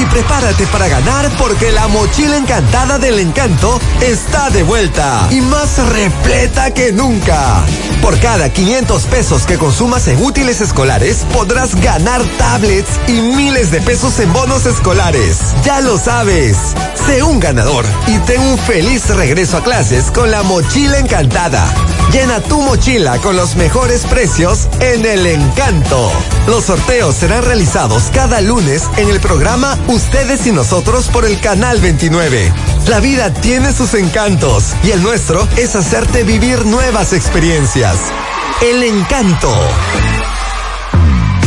y prepárate para ganar porque la mochila encantada del encanto está de vuelta y más repleta que nunca. Por cada 500 pesos que consumas en útiles escolares podrás ganar tablets y miles de pesos en bonos escolares. Ya lo sabes. Sé un ganador y ten un feliz regreso a clases con la mochila encantada. Llena tu mochila con los mejores precios en el encanto. Los sorteos serán realizados cada lunes en el programa Ustedes y nosotros por el canal 29. La vida tiene sus encantos y el nuestro es hacerte vivir nuevas experiencias. El encanto.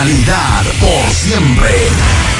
Calidad por siempre.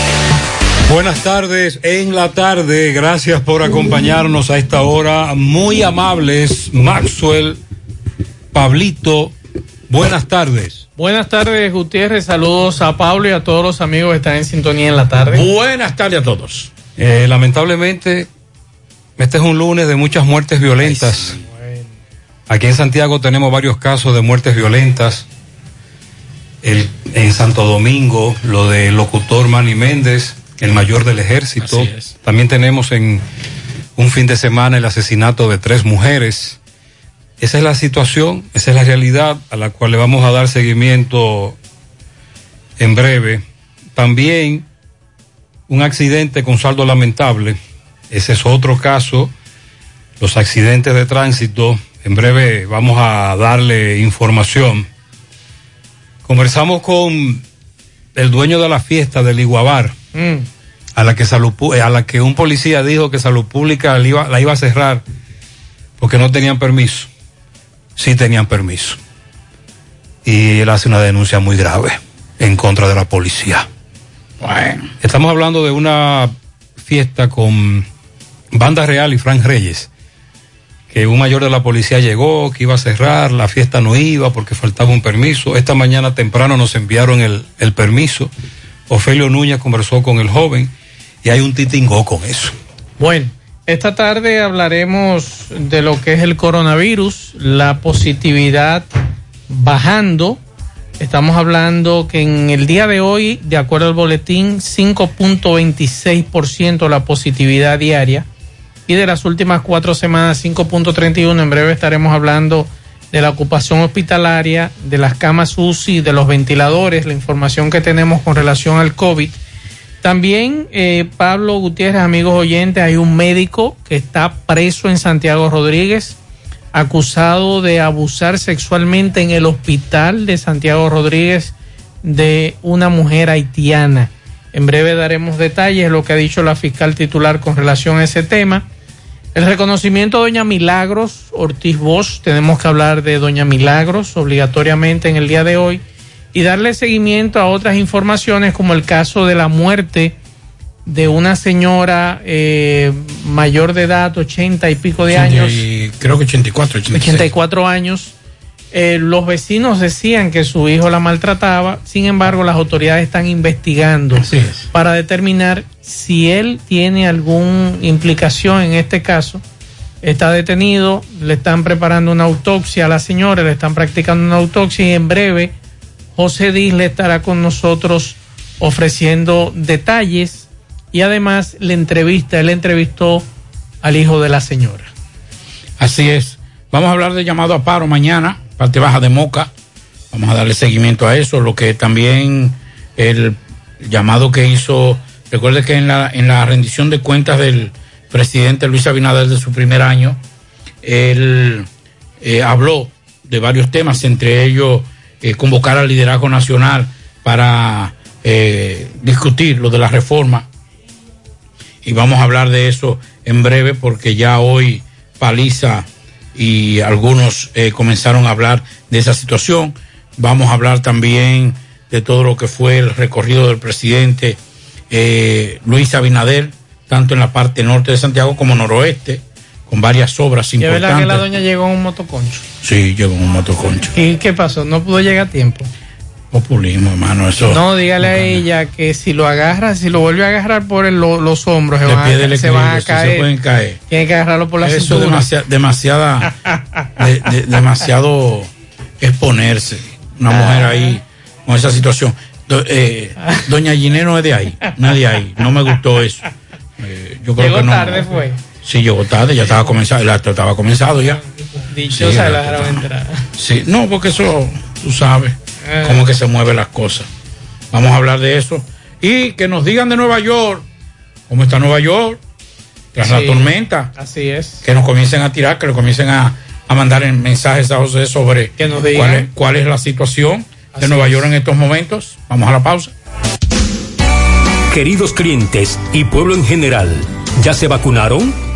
Buenas tardes en la tarde. Gracias por acompañarnos a esta hora. Muy amables, Maxwell, Pablito. Buenas tardes. Buenas tardes, Gutiérrez. Saludos a Pablo y a todos los amigos que están en sintonía en la tarde. Buenas tardes a todos. Eh, lamentablemente, este es un lunes de muchas muertes violentas. Aquí en Santiago tenemos varios casos de muertes violentas. El, en Santo Domingo, lo del locutor Manny Méndez el mayor del ejército. También tenemos en un fin de semana el asesinato de tres mujeres. Esa es la situación, esa es la realidad a la cual le vamos a dar seguimiento en breve. También un accidente con saldo lamentable. Ese es otro caso. Los accidentes de tránsito. En breve vamos a darle información. Conversamos con el dueño de la fiesta del Iguabar Mm. A la que salud, a la que un policía dijo que salud pública la iba, la iba a cerrar porque no tenían permiso. Sí tenían permiso. Y él hace una denuncia muy grave en contra de la policía. Bueno. Estamos hablando de una fiesta con Banda Real y Frank Reyes. Que un mayor de la policía llegó, que iba a cerrar, la fiesta no iba porque faltaba un permiso. Esta mañana temprano nos enviaron el, el permiso. Ofelio Núñez conversó con el joven y hay un titingó con eso. Bueno, esta tarde hablaremos de lo que es el coronavirus, la positividad bajando. Estamos hablando que en el día de hoy, de acuerdo al boletín, 5.26% la positividad diaria. Y de las últimas cuatro semanas, 5.31. En breve estaremos hablando de la ocupación hospitalaria, de las camas UCI, de los ventiladores, la información que tenemos con relación al COVID. También, eh, Pablo Gutiérrez, amigos oyentes, hay un médico que está preso en Santiago Rodríguez, acusado de abusar sexualmente en el hospital de Santiago Rodríguez de una mujer haitiana. En breve daremos detalles de lo que ha dicho la fiscal titular con relación a ese tema. El reconocimiento de Doña Milagros Ortiz Bosch, tenemos que hablar de Doña Milagros obligatoriamente en el día de hoy y darle seguimiento a otras informaciones como el caso de la muerte de una señora eh, mayor de edad, 80 y pico de años. Creo que 84, 86. 84 años. Eh, los vecinos decían que su hijo la maltrataba, sin embargo las autoridades están investigando es. para determinar si él tiene alguna implicación en este caso. Está detenido, le están preparando una autopsia a la señora, le están practicando una autopsia y en breve José Disle estará con nosotros ofreciendo detalles y además la entrevista, él entrevistó al hijo de la señora. Así es. Vamos a hablar de llamado a paro mañana, parte baja de Moca. Vamos a darle seguimiento a eso. Lo que también el llamado que hizo, recuerde que en la, en la rendición de cuentas del presidente Luis Abinader de su primer año, él eh, habló de varios temas, entre ellos eh, convocar al liderazgo nacional para eh, discutir lo de la reforma. Y vamos a hablar de eso en breve porque ya hoy Paliza y algunos eh, comenzaron a hablar de esa situación. Vamos a hablar también de todo lo que fue el recorrido del presidente eh, Luis Abinader, tanto en la parte norte de Santiago como noroeste, con varias obras ¿Y es verdad que la importantes. doña llegó en un motoconcho? Sí, llegó en un motoconcho. ¿Y qué pasó? ¿No pudo llegar a tiempo? Populismo, hermano, eso. No, dígale a ella que si lo agarra, si lo vuelve a agarrar por el- lo- los hombros, se van, a, se van a caer. se pueden caer. Tiene que agarrarlo por la Eso es demasiada, demasiada de- de- demasiado exponerse. Una mujer ahí con esa situación. Do- eh, doña Giné no es de ahí, nadie ahí. No me gustó eso. Eh, yo creo Llegó que no. tarde, fue. Sí, llegó tarde, ya estaba comenzado, el acto estaba comenzado ya. Dichosa Sí, la entrar. Sí, no, porque eso, tú sabes, Eh. cómo que se mueven las cosas. Vamos a hablar de eso. Y que nos digan de Nueva York, cómo está Nueva York, tras la tormenta Así es. que nos comiencen a tirar, que nos comiencen a, a mandar en mensajes a José sobre Que nos digan. cuál es, cuál es la situación de Nueva es. York en estos momentos. Vamos a la pausa. Queridos clientes y pueblo en general, ¿ya se vacunaron?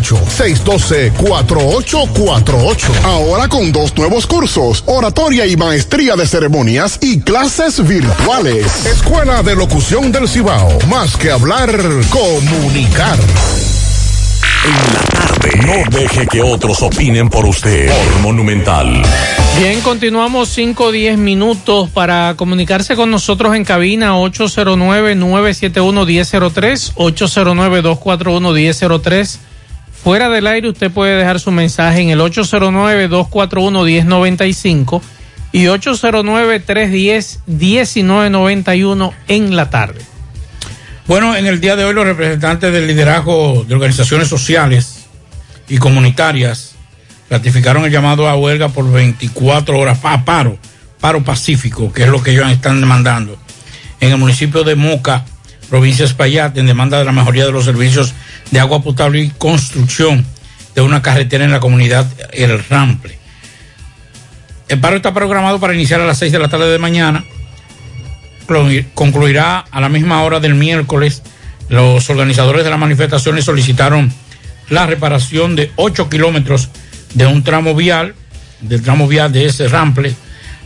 612-4848. Ahora con dos nuevos cursos, oratoria y maestría de ceremonias y clases virtuales. Escuela de Locución del Cibao. Más que hablar, comunicar. En la tarde. No deje que otros opinen por usted. Por Monumental. Bien, continuamos 5 o 10 minutos para comunicarse con nosotros en cabina 809-971-1003, 809-241-1003. Fuera del aire usted puede dejar su mensaje en el 809-241-1095 y 809-310-1991 en la tarde. Bueno, en el día de hoy los representantes del liderazgo de organizaciones sociales y comunitarias ratificaron el llamado a huelga por 24 horas a paro, paro pacífico, que es lo que ellos están demandando. En el municipio de Moca, provincia de Espaillat, en demanda de la mejoría de los servicios de agua potable y construcción de una carretera en la comunidad El Rample. El paro está programado para iniciar a las 6 de la tarde de mañana. Concluirá a la misma hora del miércoles. Los organizadores de las manifestaciones solicitaron la reparación de 8 kilómetros de un tramo vial, del tramo vial de ese Rample.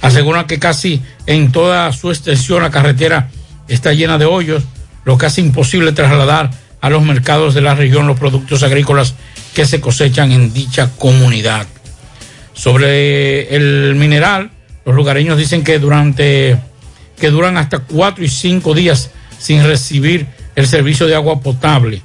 Aseguran que casi en toda su extensión la carretera está llena de hoyos, lo que hace imposible trasladar a los mercados de la región los productos agrícolas que se cosechan en dicha comunidad. Sobre el mineral, los lugareños dicen que durante que duran hasta cuatro y cinco días sin recibir el servicio de agua potable.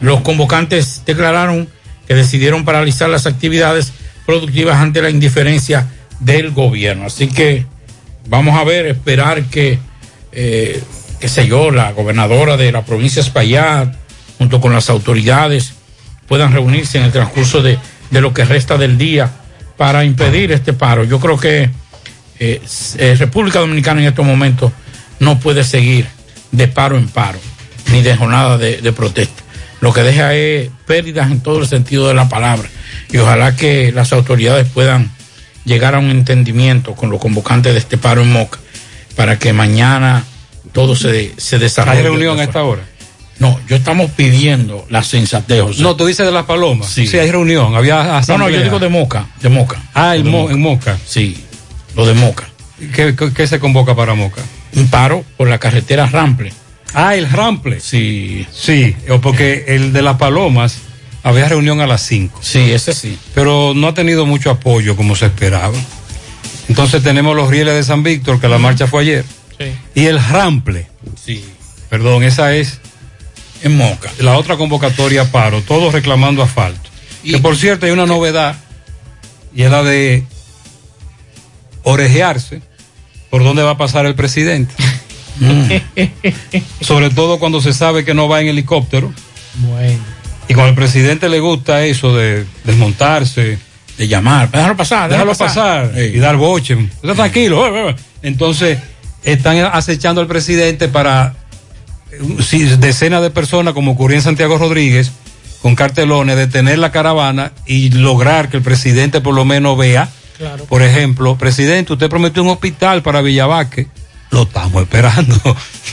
Los convocantes declararon que decidieron paralizar las actividades productivas ante la indiferencia del gobierno. Así que vamos a ver, esperar que, eh, qué sé yo, la gobernadora de la provincia de Espaillat, junto con las autoridades, puedan reunirse en el transcurso de, de lo que resta del día para impedir este paro. Yo creo que eh, eh, República Dominicana en estos momentos no puede seguir de paro en paro, ni de jornada de, de protesta. Lo que deja es pérdidas en todo el sentido de la palabra. Y ojalá que las autoridades puedan llegar a un entendimiento con los convocantes de este paro en Moca para que mañana todo se, se desarrolle. ¿Hay reunión a esta hora? No, yo estamos pidiendo la sensatez. José. No, tú dices de las palomas. Sí. Sí, hay reunión, había no, no, yo digo de Moca, de Moca. Ah, el Mo- en Moca. Sí, lo de Moca. ¿Qué, qué, qué se convoca para Moca? Un paro por la carretera Rample. Ah, el Rample. Sí. Sí, porque el de las palomas había reunión a las 5. Sí, ese sí. Pero no ha tenido mucho apoyo como se esperaba. Entonces tenemos los rieles de San Víctor, que la marcha fue ayer. Sí. Y el Rample. Sí. Perdón, esa es en Moca. La otra convocatoria paro, todos reclamando asfalto. que por cierto hay una novedad y es la de orejearse por dónde va a pasar el presidente. Sobre todo cuando se sabe que no va en helicóptero. Bueno. Y cuando al presidente le gusta eso de desmontarse, de llamar, déjalo pasar, déjalo déjalo pasar, pasar. y dar boche. Está tranquilo. eh, eh. Entonces, están acechando al presidente para eh, decenas de personas, como ocurrió en Santiago Rodríguez, con cartelones, detener la caravana y lograr que el presidente por lo menos vea. Claro. Por ejemplo, presidente, usted prometió un hospital para Villabaque. Lo estamos esperando,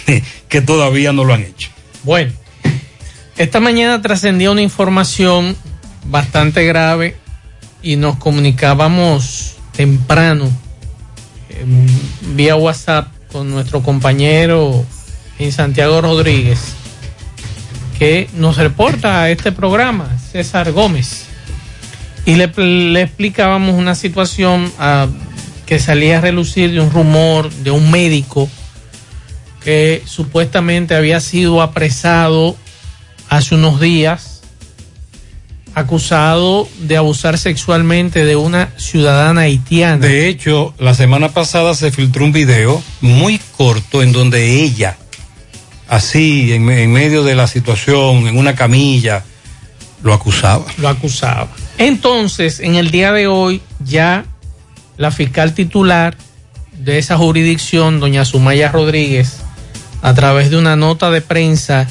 que todavía no lo han hecho. Bueno, esta mañana trascendía una información bastante grave y nos comunicábamos temprano eh, vía WhatsApp con nuestro compañero en Santiago Rodríguez que nos reporta a este programa, César Gómez. Y le, explicábamos una situación ah, que salía a relucir de un rumor de un médico que supuestamente había sido apresado hace unos días, acusado de abusar sexualmente de una ciudadana haitiana. De hecho, la semana pasada se filtró un video muy corto en donde ella, así, en, en medio de la situación, en una camilla, lo acusaba. Lo acusaba. Entonces, en el día de hoy, ya la fiscal titular de esa jurisdicción, doña Sumaya Rodríguez, a través de una nota de prensa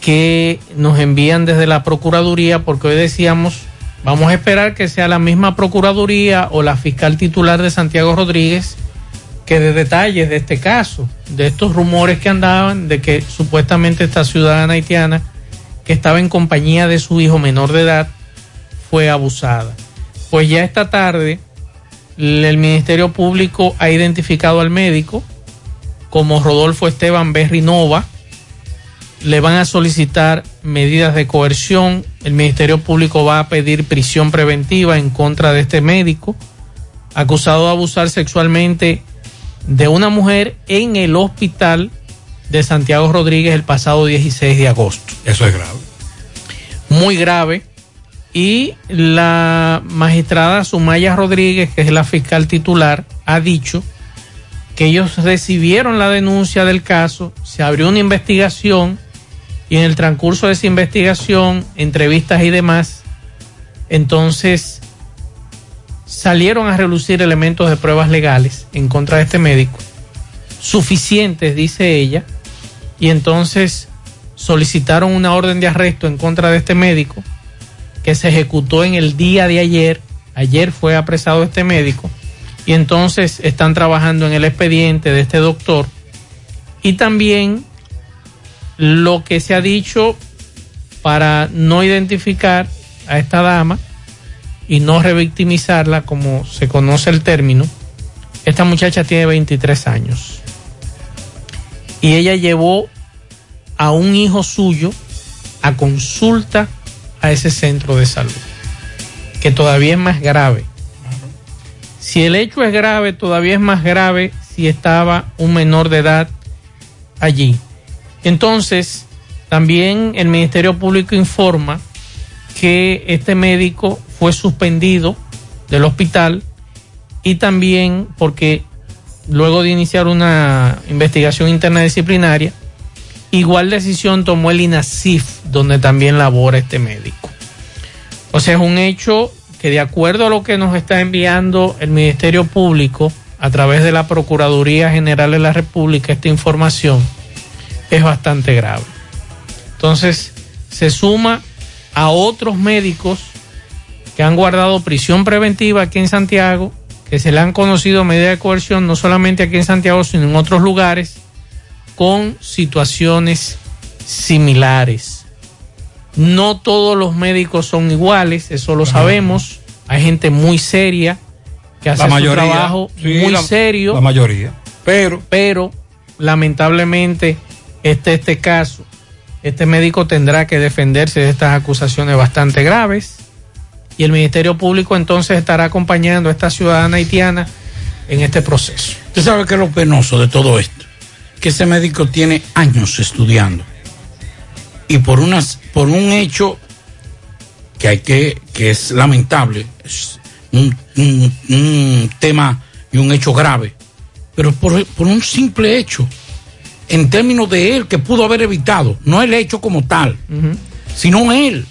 que nos envían desde la Procuraduría, porque hoy decíamos, vamos a esperar que sea la misma Procuraduría o la fiscal titular de Santiago Rodríguez que de detalles de este caso, de estos rumores que andaban de que supuestamente esta ciudadana haitiana que estaba en compañía de su hijo menor de edad fue abusada. Pues ya esta tarde el Ministerio Público ha identificado al médico como Rodolfo Esteban Berry Nova. Le van a solicitar medidas de coerción. El Ministerio Público va a pedir prisión preventiva en contra de este médico, acusado de abusar sexualmente de una mujer en el hospital de Santiago Rodríguez el pasado 16 de agosto. Eso es grave. Muy grave. Y la magistrada Sumaya Rodríguez, que es la fiscal titular, ha dicho que ellos recibieron la denuncia del caso, se abrió una investigación y en el transcurso de esa investigación, entrevistas y demás, entonces salieron a relucir elementos de pruebas legales en contra de este médico, suficientes, dice ella, y entonces solicitaron una orden de arresto en contra de este médico que se ejecutó en el día de ayer. Ayer fue apresado este médico y entonces están trabajando en el expediente de este doctor. Y también lo que se ha dicho para no identificar a esta dama y no revictimizarla como se conoce el término, esta muchacha tiene 23 años. Y ella llevó a un hijo suyo a consulta a ese centro de salud, que todavía es más grave. Si el hecho es grave, todavía es más grave si estaba un menor de edad allí. Entonces, también el Ministerio Público informa que este médico fue suspendido del hospital y también porque luego de iniciar una investigación interna disciplinaria, igual decisión tomó el INASIF, donde también labora este médico. O sea, es un hecho que de acuerdo a lo que nos está enviando el Ministerio Público a través de la Procuraduría General de la República, esta información es bastante grave. Entonces, se suma a otros médicos que han guardado prisión preventiva aquí en Santiago, que se le han conocido medidas de coerción no solamente aquí en Santiago, sino en otros lugares, con situaciones similares. No todos los médicos son iguales, eso lo sabemos. Hay gente muy seria que hace La su mayoría, trabajo sí, muy la- serio. la mayoría. Pero, pero lamentablemente este este caso, este médico tendrá que defenderse de estas acusaciones bastante graves y el Ministerio Público entonces estará acompañando a esta ciudadana haitiana en este proceso. Usted sabe que es lo penoso de todo esto, que ese médico tiene años estudiando y por unas por un hecho que hay que que es lamentable, es un, un- un tema y un hecho grave, pero por, por un simple hecho, en términos de él que pudo haber evitado, no el hecho como tal, sino él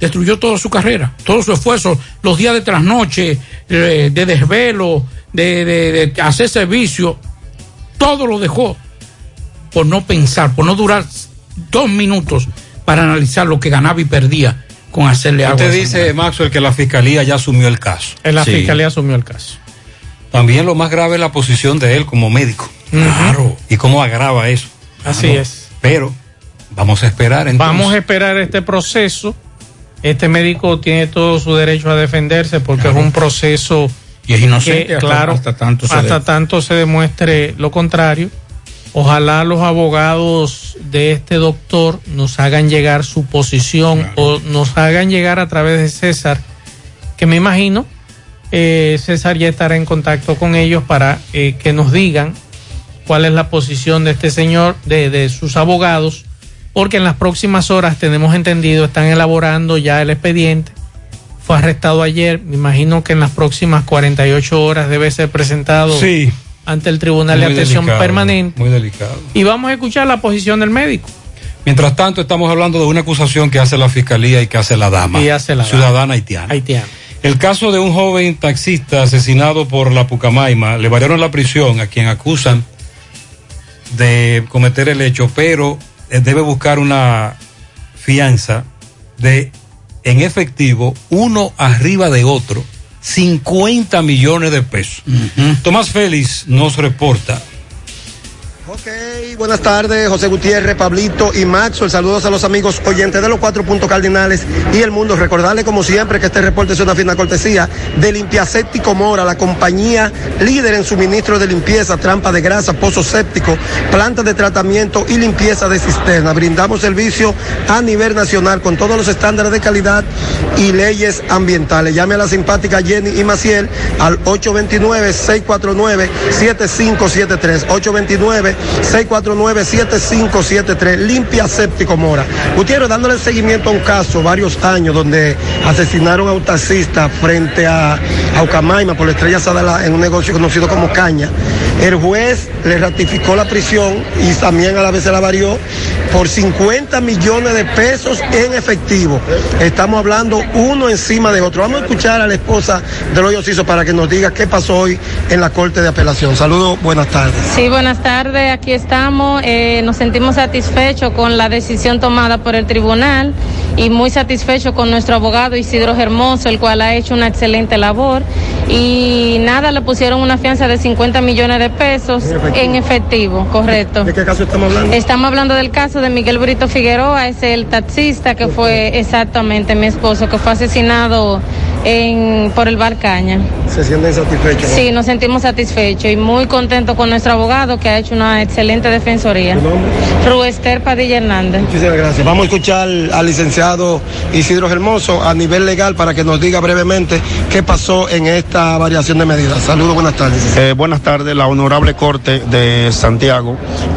destruyó toda su carrera, todo su esfuerzo, los días de trasnoche, eh, de desvelo, de, de- de hacer servicio, todo lo dejó por no pensar, por no durar dos minutos para analizar lo que ganaba y perdía con hacerle algo. usted dice, Maxwell, que la fiscalía ya asumió el caso. La Sí. fiscalía asumió el caso. También lo más grave es la posición de él como médico. Claro. Y cómo agrava eso. Así Claro. es. Pero vamos a esperar entonces. Vamos a esperar este proceso. Este médico tiene todo su derecho a defenderse porque es un proceso y es inocente que, hasta- claro, hasta tanto se hasta de- tanto se demuestre lo contrario. Ojalá los abogados de este doctor nos hagan llegar su posición o nos hagan llegar a través de César, que me imagino eh, César ya estará en contacto con ellos para eh, que nos digan cuál es la posición de este señor, de, de sus abogados, porque en las próximas horas tenemos entendido, están elaborando ya el expediente. Fue arrestado ayer, me imagino que en las próximas 48 horas debe ser presentado Sí. ante el Tribunal de Atención delicado, Permanente. Muy delicado. Y vamos a escuchar la posición del médico. Mientras tanto, estamos hablando de una acusación que hace la fiscalía y que hace la dama. Y hace la ciudadana dama. haitiana. Haitiano. El caso de un joven taxista asesinado por la Pucamaima, le variaron la prisión a quien acusan de cometer el hecho, pero eh, debe buscar una fianza de, en efectivo, uno arriba de otro, 50 millones de pesos. Tomás Félix nos reporta. Ok, buenas tardes, José Gutiérrez, Pablito y Maxwell. Saludos a los amigos oyentes de los cuatro puntos cardinales y el mundo. Recordarle, como siempre, que este reporte es una fina cortesía de Limpiaséptico Mora, la compañía líder en suministro de limpieza, trampa de grasa, pozo séptico, plantas de tratamiento y limpieza de cisterna. Brindamos servicio a nivel nacional con todos los estándares de calidad y leyes ambientales. Llame a la simpática Jenny y Maciel al 829-649-7573. 829-649-7573. Limpia Séptico Mora. Gutiérrez, dándole seguimiento a un caso, varios años, donde asesinaron a un taxista frente a, a Ucamaima por la estrella Sadala en un negocio conocido como Caña. El juez le ratificó la prisión y también a la vez se la varió por 50 millones de pesos en efectivo. Estamos hablando uno encima de otro. Vamos a escuchar a la esposa del hoyo Ciso para que nos diga qué pasó hoy en la Corte de Apelación. Saludos, buenas tardes. Sí, buenas tardes. Aquí estamos. Eh, nos sentimos satisfechos con la decisión tomada por el tribunal y muy satisfechos con nuestro abogado Isidro Hermoso, el cual ha hecho una excelente labor. Y nada, le pusieron una fianza de 50 millones de pesos en efectivo, correcto. ¿De qué caso estamos hablando? Estamos hablando del caso de Miguel Brito Figueroa, es el taxista que fue exactamente mi esposo, que fue asesinado en, por el bar Caña. Se sienten satisfechos. ¿no? Sí, nos sentimos satisfechos y muy contentos con nuestro abogado que ha hecho una excelente defensoría. Ruester Padilla Hernández. Muchísimas gracias. Vamos a escuchar al licenciado Isidro Hermoso a nivel legal para que nos diga brevemente qué pasó en esta variación de medidas. Saludos, buenas tardes. Eh, buenas tardes. La Honorable Corte de Santiago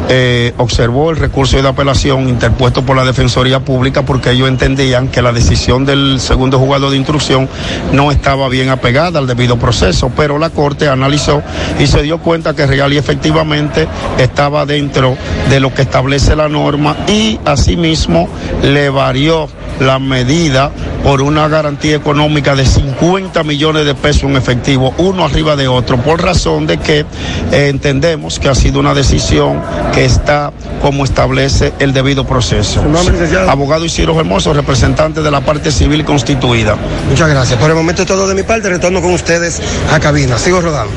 eh, observó el recurso de apelación interpuesto por la Defensoría Pública porque ellos entendían que la decisión del segundo juzgado de instrucción no estaba bien apegada al debido proceso, pero la Corte analizó y se dio cuenta que real y efectivamente estaba dentro de lo que establece la norma y asimismo le varió la medida por una garantía económica de 50 millones de pesos en efectivo, uno arriba de otro, por razón de que eh, entendemos que ha sido una decisión que está como establece el debido proceso. Abogado Isidro Hermoso, representante de la parte civil constituida. Muchas gracias. Por el momento es todo de mi parte. Retorno con ustedes a cabina. Sigo rodando.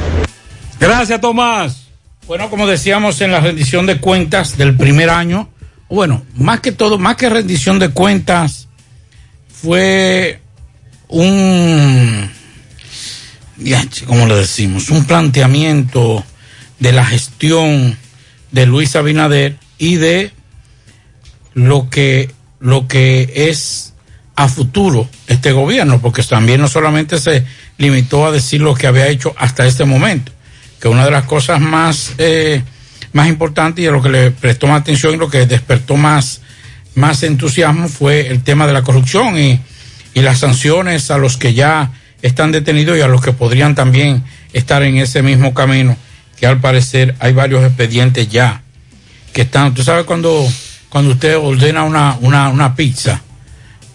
Gracias, Tomás. Bueno, como decíamos en la rendición de cuentas del primer año, bueno, más que todo, más que rendición de cuentas, fue un, ¿cómo le decimos? Un planteamiento de la gestión de Luis Abinader y de lo que, lo que es a futuro este gobierno, porque también no solamente se limitó a decir lo que había hecho hasta este momento, que una de las cosas más, eh, más importantes y a lo que le prestó más atención y lo que despertó más, más entusiasmo fue el tema de la corrupción y, y las sanciones a los que ya están detenidos y a los que podrían también estar en ese mismo camino, que al parecer hay varios expedientes ya que están, tú sabes cuando, cuando usted ordena una, una, una pizza,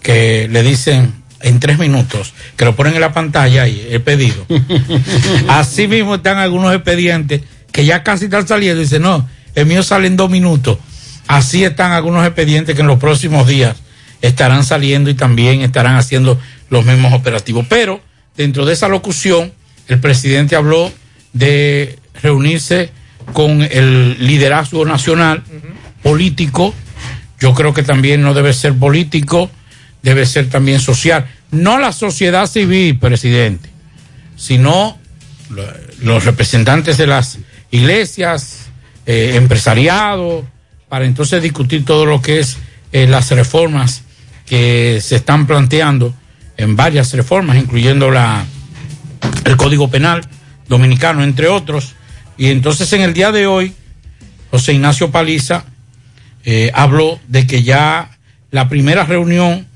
que le dicen en tres minutos, que lo ponen en la pantalla ahí, el pedido. Así mismo están algunos expedientes que ya casi están saliendo y dicen, no, el mío sale en dos minutos. Así están algunos expedientes que en los próximos días estarán saliendo y también estarán haciendo los mismos operativos. Pero dentro de esa locución, el presidente habló de reunirse con el liderazgo nacional, político. Yo creo que también no debe ser político, debe ser también social. No la sociedad civil, presidente, sino los representantes de las iglesias, eh, empresariado, para entonces discutir todo lo que es eh, las reformas que se están planteando en varias reformas, incluyendo la, el Código Penal Dominicano, entre otros. Y entonces en el día de hoy, José Ignacio Paliza eh, habló de que ya la primera reunión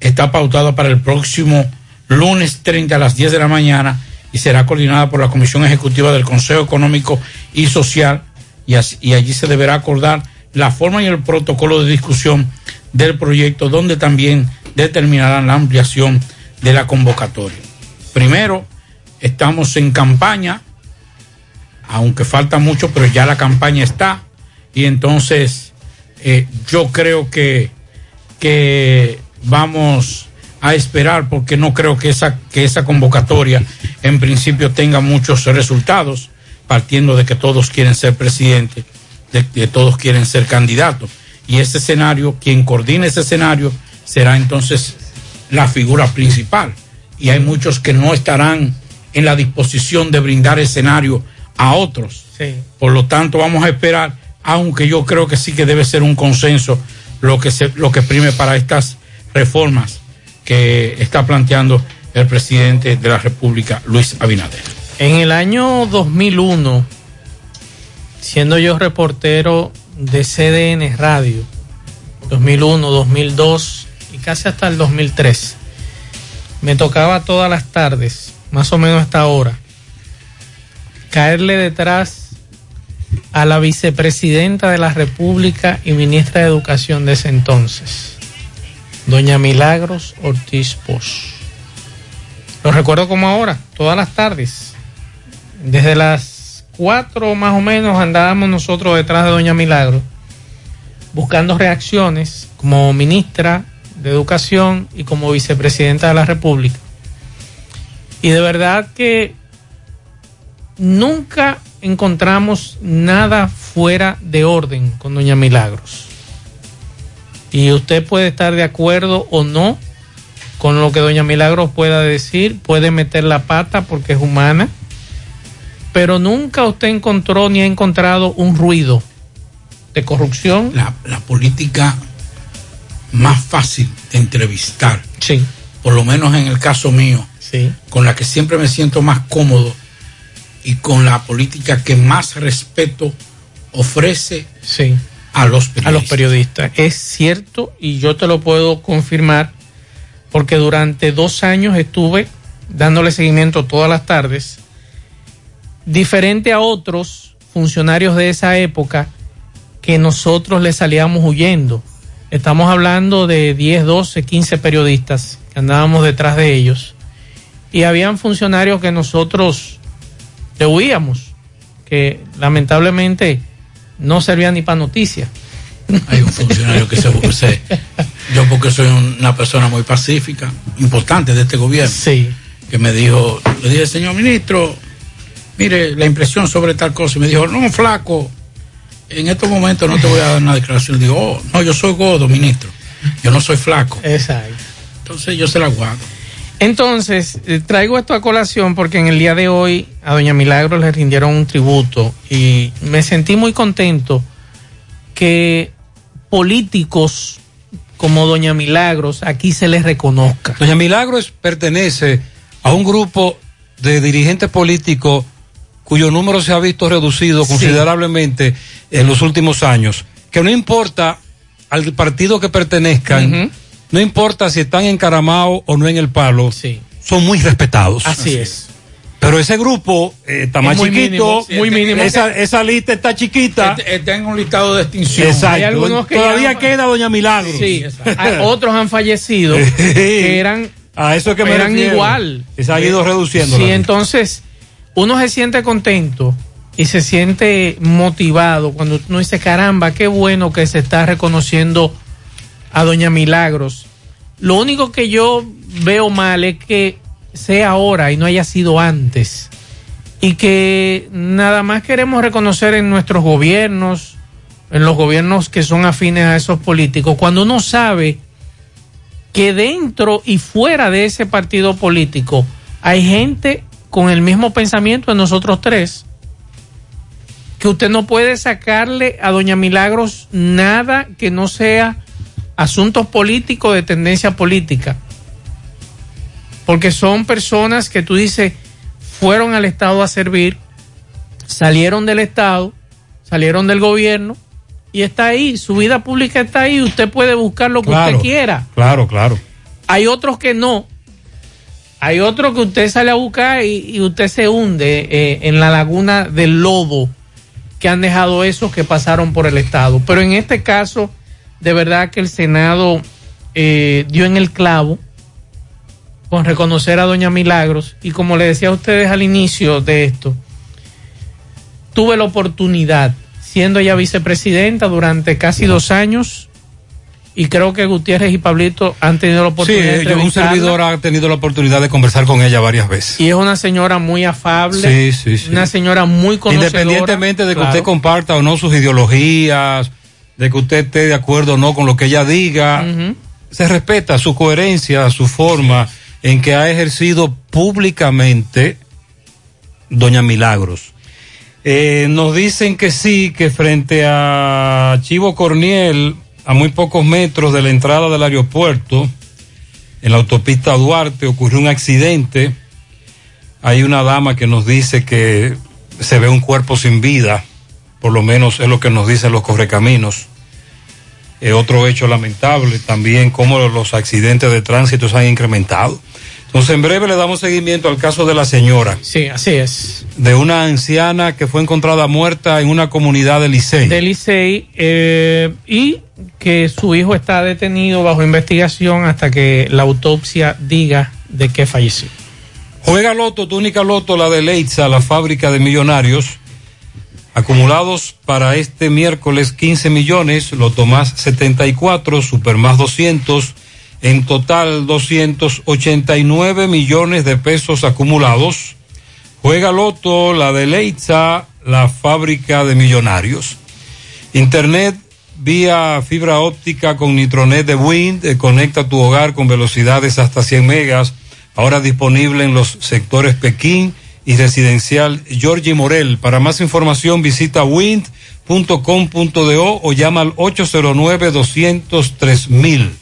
está pautada para el próximo lunes 30 a las 10 de la mañana y será coordinada por la Comisión Ejecutiva del Consejo Económico y Social y, así- y allí se deberá acordar la forma y el protocolo de discusión del proyecto donde también determinarán la ampliación de la convocatoria. Primero, estamos en campaña, aunque falta mucho, pero ya la campaña está y entonces eh, yo creo que, que vamos a esperar porque no creo que esa, que esa convocatoria en principio tenga muchos resultados, partiendo de que todos quieren ser presidente, de que todos quieren ser candidatos. Y ese escenario, quien coordine ese escenario, será entonces la figura principal. Y hay muchos que no estarán en la disposición de brindar escenario a otros. Sí. Por lo tanto, vamos a esperar, aunque yo creo que sí que debe ser un consenso lo que, se, lo que prime para estas reformas que está planteando el presidente de la República, Luis Abinader. En el año 2001, siendo yo reportero de CDN Radio, 2001, 2002 y casi hasta el 2003, me tocaba todas las tardes, más o menos a esta hora, caerle detrás a la vicepresidenta de la República y ministra de Educación de ese entonces, doña Milagros Ortiz Poz. Lo recuerdo como ahora, todas las tardes. Desde las 4 más o menos andábamos nosotros detrás de doña Milagro, buscando reacciones como ministra de Educación y como vicepresidenta de la República. Y de verdad que nunca encontramos nada fuera de orden con doña Milagros. Y usted puede estar de acuerdo o no con lo que doña Milagros pueda decir, puede meter la pata porque es humana, pero nunca usted encontró ni ha encontrado un ruido de corrupción. La, la política más fácil de entrevistar, sí. por lo menos en el caso mío, sí. con la que siempre me siento más cómodo y con la política que más respeto ofrece sí. a los periodistas. a los periodistas. Es cierto y yo te lo puedo confirmar porque durante dos años estuve dándole seguimiento todas las tardes, diferente a otros funcionarios de esa época que nosotros le salíamos huyendo. Estamos hablando de 10, 12, 15 periodistas que andábamos detrás de ellos. Y habían funcionarios que nosotros le huíamos, que lamentablemente no servían ni para noticias. Hay un funcionario que se, se, yo porque soy una persona muy pacífica, importante de este gobierno, sí. que me dijo, le dije, señor ministro, mire la impresión sobre tal cosa, y me dijo, no, flaco, en estos momentos no te voy a dar una declaración. Digo, oh, no, yo soy gordo, ministro. Yo no soy flaco. Exacto. Entonces yo se la guardo. Entonces, eh, traigo esto a colación porque en el día de hoy a Doña Milagro le rindieron un tributo y me sentí muy contento que políticos como Doña Milagros aquí se les reconozca. Doña Milagros pertenece a un grupo de dirigentes políticos cuyo número se ha visto reducido Sí. considerablemente en los últimos años. Que no importa al partido que pertenezcan, no importa si están encaramados o no en el palo, son muy respetados. Así es. Pero ese grupo eh, está Es más muy chiquito, mínimo, sí, muy mínimo. Esa, esa lista está chiquita. Está en un listado de extinción. Exacto. Hay algunos que Todavía ya- queda Doña Milagros. Sí, hay- otros han fallecido que eran, A eso es que me eran refiero. igual. Se ha ido reduciendo. Sí, entonces uno se siente contento y se siente motivado cuando uno dice, caramba, qué bueno que se está reconociendo a Doña Milagros. Lo único que yo veo mal es que sea ahora y no haya sido antes. Y que nada más queremos reconocer en nuestros gobiernos, en los gobiernos que son afines a esos políticos, cuando uno sabe que dentro y fuera de ese partido político hay gente con el mismo pensamiento de nosotros tres, que usted no puede sacarle a Doña Milagros nada que no sea asuntos políticos de tendencia política. Porque son personas que tú dices fueron al Estado a servir, salieron del Estado, salieron del gobierno y está ahí, su vida pública está ahí, usted puede buscar lo que Claro. usted quiera. Claro, claro. Hay otros que no. Hay otros que usted sale a buscar y, usted se hunde eh, en la laguna del lodo que han dejado esos que pasaron por el Estado. Pero en este caso, de verdad que el Senado eh, dio en el clavo con reconocer a Doña Milagros. Y como le decía a ustedes al inicio de esto, tuve la oportunidad, siendo ella vicepresidenta durante casi dos años, y creo que Gutiérrez y Pablito han tenido la Sí, oportunidad de yo, un servidor ha tenido la oportunidad de conversar con ella varias veces. Y es una señora muy afable, Sí, sí, sí. una señora muy conocedora. Independientemente de que Claro. usted comparta o no sus ideologías, de que usted esté de acuerdo o no con lo que ella diga, se respeta su coherencia, su forma en que ha ejercido públicamente Doña Milagros. Eh, nos dicen que sí, que frente a Chivo Corniel, a muy pocos metros de la entrada del aeropuerto, en la autopista Duarte, ocurrió un accidente. Hay una dama que nos dice que se ve un cuerpo sin vida, por lo menos es lo que nos dicen los correcaminos. Eh, otro hecho lamentable también, cómo los accidentes de tránsito se han incrementado. Entonces, en breve le damos seguimiento al caso de la señora. Sí, así es. De una anciana que fue encontrada muerta en una comunidad de Licey. de Licey eh, y que su hijo está detenido bajo investigación hasta que la autopsia diga de qué falleció. Juega Loto, túnica Loto, la de Leitza, la fábrica de millonarios. Acumulados para este miércoles 15 millones, Loto más 74, Super más 200, en total 289 millones de pesos acumulados. Juega Loto, la de Leitza, la fábrica de millonarios. Internet vía fibra óptica con Nitronet de Wind, eh, conecta tu hogar con velocidades hasta 100 megas, ahora disponible en los sectores Pekín y residencial Georgie Morel. Para más información visita wind.com.do o llama al 809-203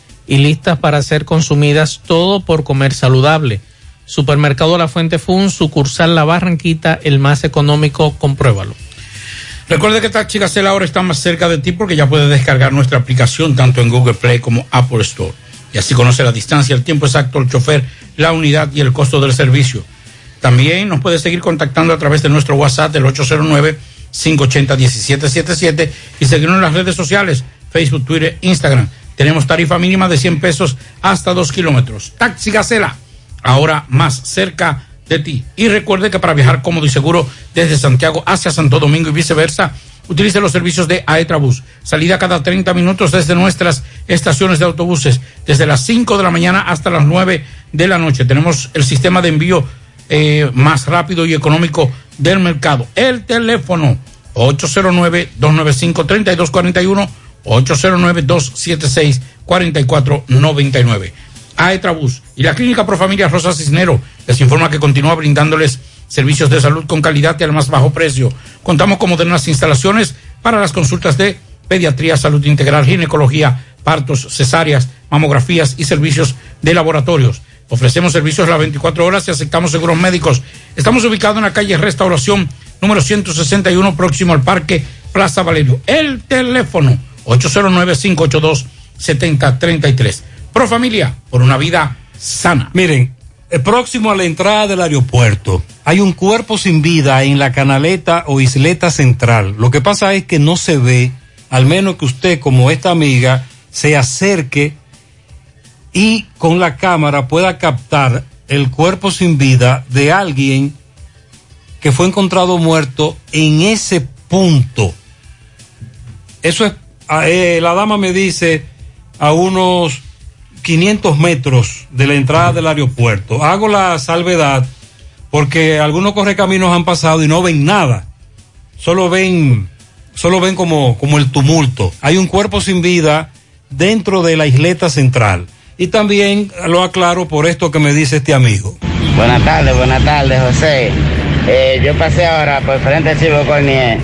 y listas para ser consumidas todo por comer saludable. Supermercado La Fuente Fun, sucursal La Barranquita, el más económico, compruébalo. Recuerde que Taxi ahora está más cerca de ti porque ya puedes descargar nuestra aplicación tanto en Google Play como Apple Store. Y así conoce la distancia, el tiempo exacto, el chofer, la unidad y el costo del servicio. También nos puedes seguir contactando a través de nuestro WhatsApp del 809-580-1777 y seguirnos en las redes sociales, Facebook, Twitter, Instagram. Tenemos tarifa mínima de 100 pesos hasta 2 kilómetros. Taxi Gacela, ahora más cerca de ti. Y recuerde que para viajar cómodo y seguro desde Santiago hacia Santo Domingo y viceversa, utilice los servicios de Aetrabús. Salida cada 30 minutos desde nuestras estaciones de autobuses, desde las 5 de la mañana hasta las 9 de la noche. Tenemos el sistema de envío eh, más rápido y económico del mercado. El teléfono 809-295-3241, 809-276-4499. Aetrabús y la Clínica Profamilia Rosa Cisnero les informa que continúa brindándoles servicios de salud con calidad y al más bajo precio. Contamos con modernas instalaciones para las consultas de pediatría, salud integral, ginecología, partos, cesáreas, mamografías y servicios de laboratorios. Ofrecemos servicios las 24 horas y aceptamos seguros médicos. Estamos ubicados en la calle Restauración número 161 próximo al Parque Plaza Valerio. El teléfono 809-582-7033. Pro Familia, por una vida sana. Miren, el próximo a la entrada del aeropuerto hay un cuerpo sin vida en la canaleta o isleta central. Lo que pasa es que no se ve, al menos que usted como esta amiga se acerque y con la cámara pueda captar el cuerpo sin vida de alguien que fue encontrado muerto en ese punto. Eso es, eh, la dama me dice a unos 500 metros de la entrada del aeropuerto. Hago la salvedad porque algunos correcaminos han pasado y no ven nada. Solo ven, solo ven como, como el tumulto. Hay un cuerpo sin vida dentro de la isleta central. Y también lo aclaro por esto que me dice este amigo. Buenas tardes, buenas tardes, José. Eh, yo pasé ahora por frente al Chivo Cornier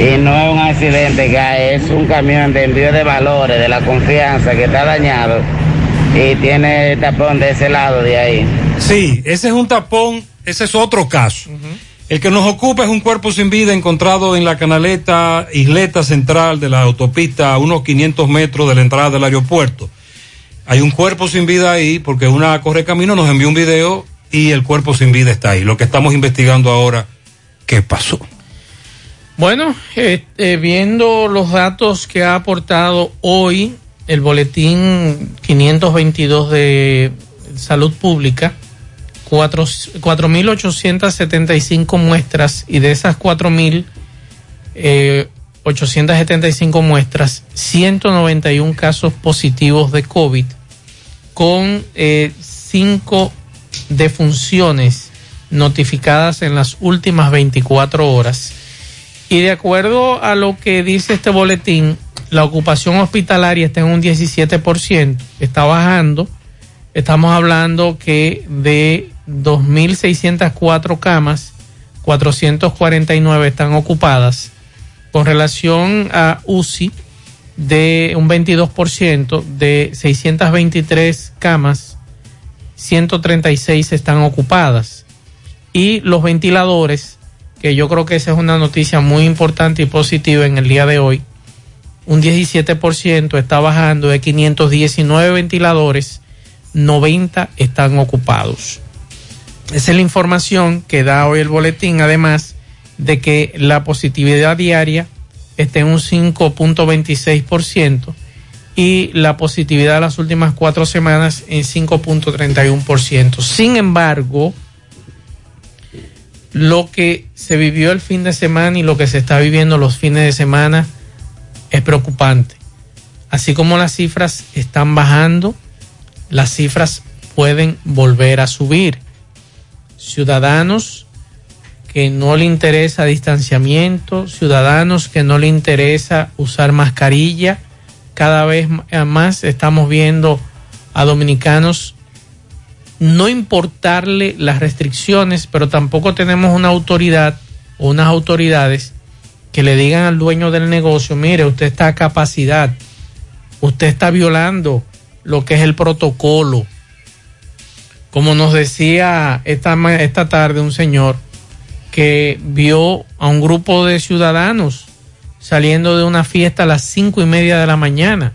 y no es un accidente que hay, es un camión de envío de valores de la confianza que está dañado y tiene tapón de ese lado de ahí. Sí, ese es un tapón, ese es otro caso. El que nos ocupa es un cuerpo sin vida encontrado en la canaleta isleta central de la autopista a unos 500 metros de la entrada del aeropuerto. Hay un cuerpo sin vida ahí porque una correcamino nos envió un video y el cuerpo sin vida está ahí. Lo que estamos investigando ahora, ¿qué pasó? Bueno, eh, eh, viendo los datos que ha aportado hoy el boletín 522 de salud pública, 4.875 muestras y de esas 4.875 muestras, 191 casos positivos de COVID con eh, 5 defunciones notificadas en las últimas 24 horas. Y de acuerdo a lo que dice este boletín, la ocupación hospitalaria está en un 17%, está bajando. Estamos hablando que de 2.604 camas, 449 están ocupadas. Con relación a UCI, de un 22%, de 623 camas, 136 están ocupadas. Y los ventiladores, que yo creo que esa es una noticia muy importante y positiva en el día de hoy, un 17% está bajando de 519 ventiladores, 90 están ocupados. Esa es la información que da hoy el boletín, además de que la positividad diaria está en un 5.26% y la positividad de las últimas cuatro semanas en 5.31%. Sin embargo, lo que se vivió el fin de semana y lo que se está viviendo los fines de semana es preocupante. Así como las cifras están bajando, las cifras pueden volver a subir. Ciudadanos que no le interesa distanciamiento, ciudadanos que no le interesa usar mascarilla, cada vez más estamos viendo a dominicanos no importarle las restricciones, pero tampoco tenemos una autoridad o unas autoridades que le digan al dueño del negocio, mire, usted está a capacidad, usted está violando lo que es el protocolo. Como nos decía esta, esta tarde un señor que vio a un grupo de ciudadanos saliendo de una fiesta a las cinco y media de la mañana.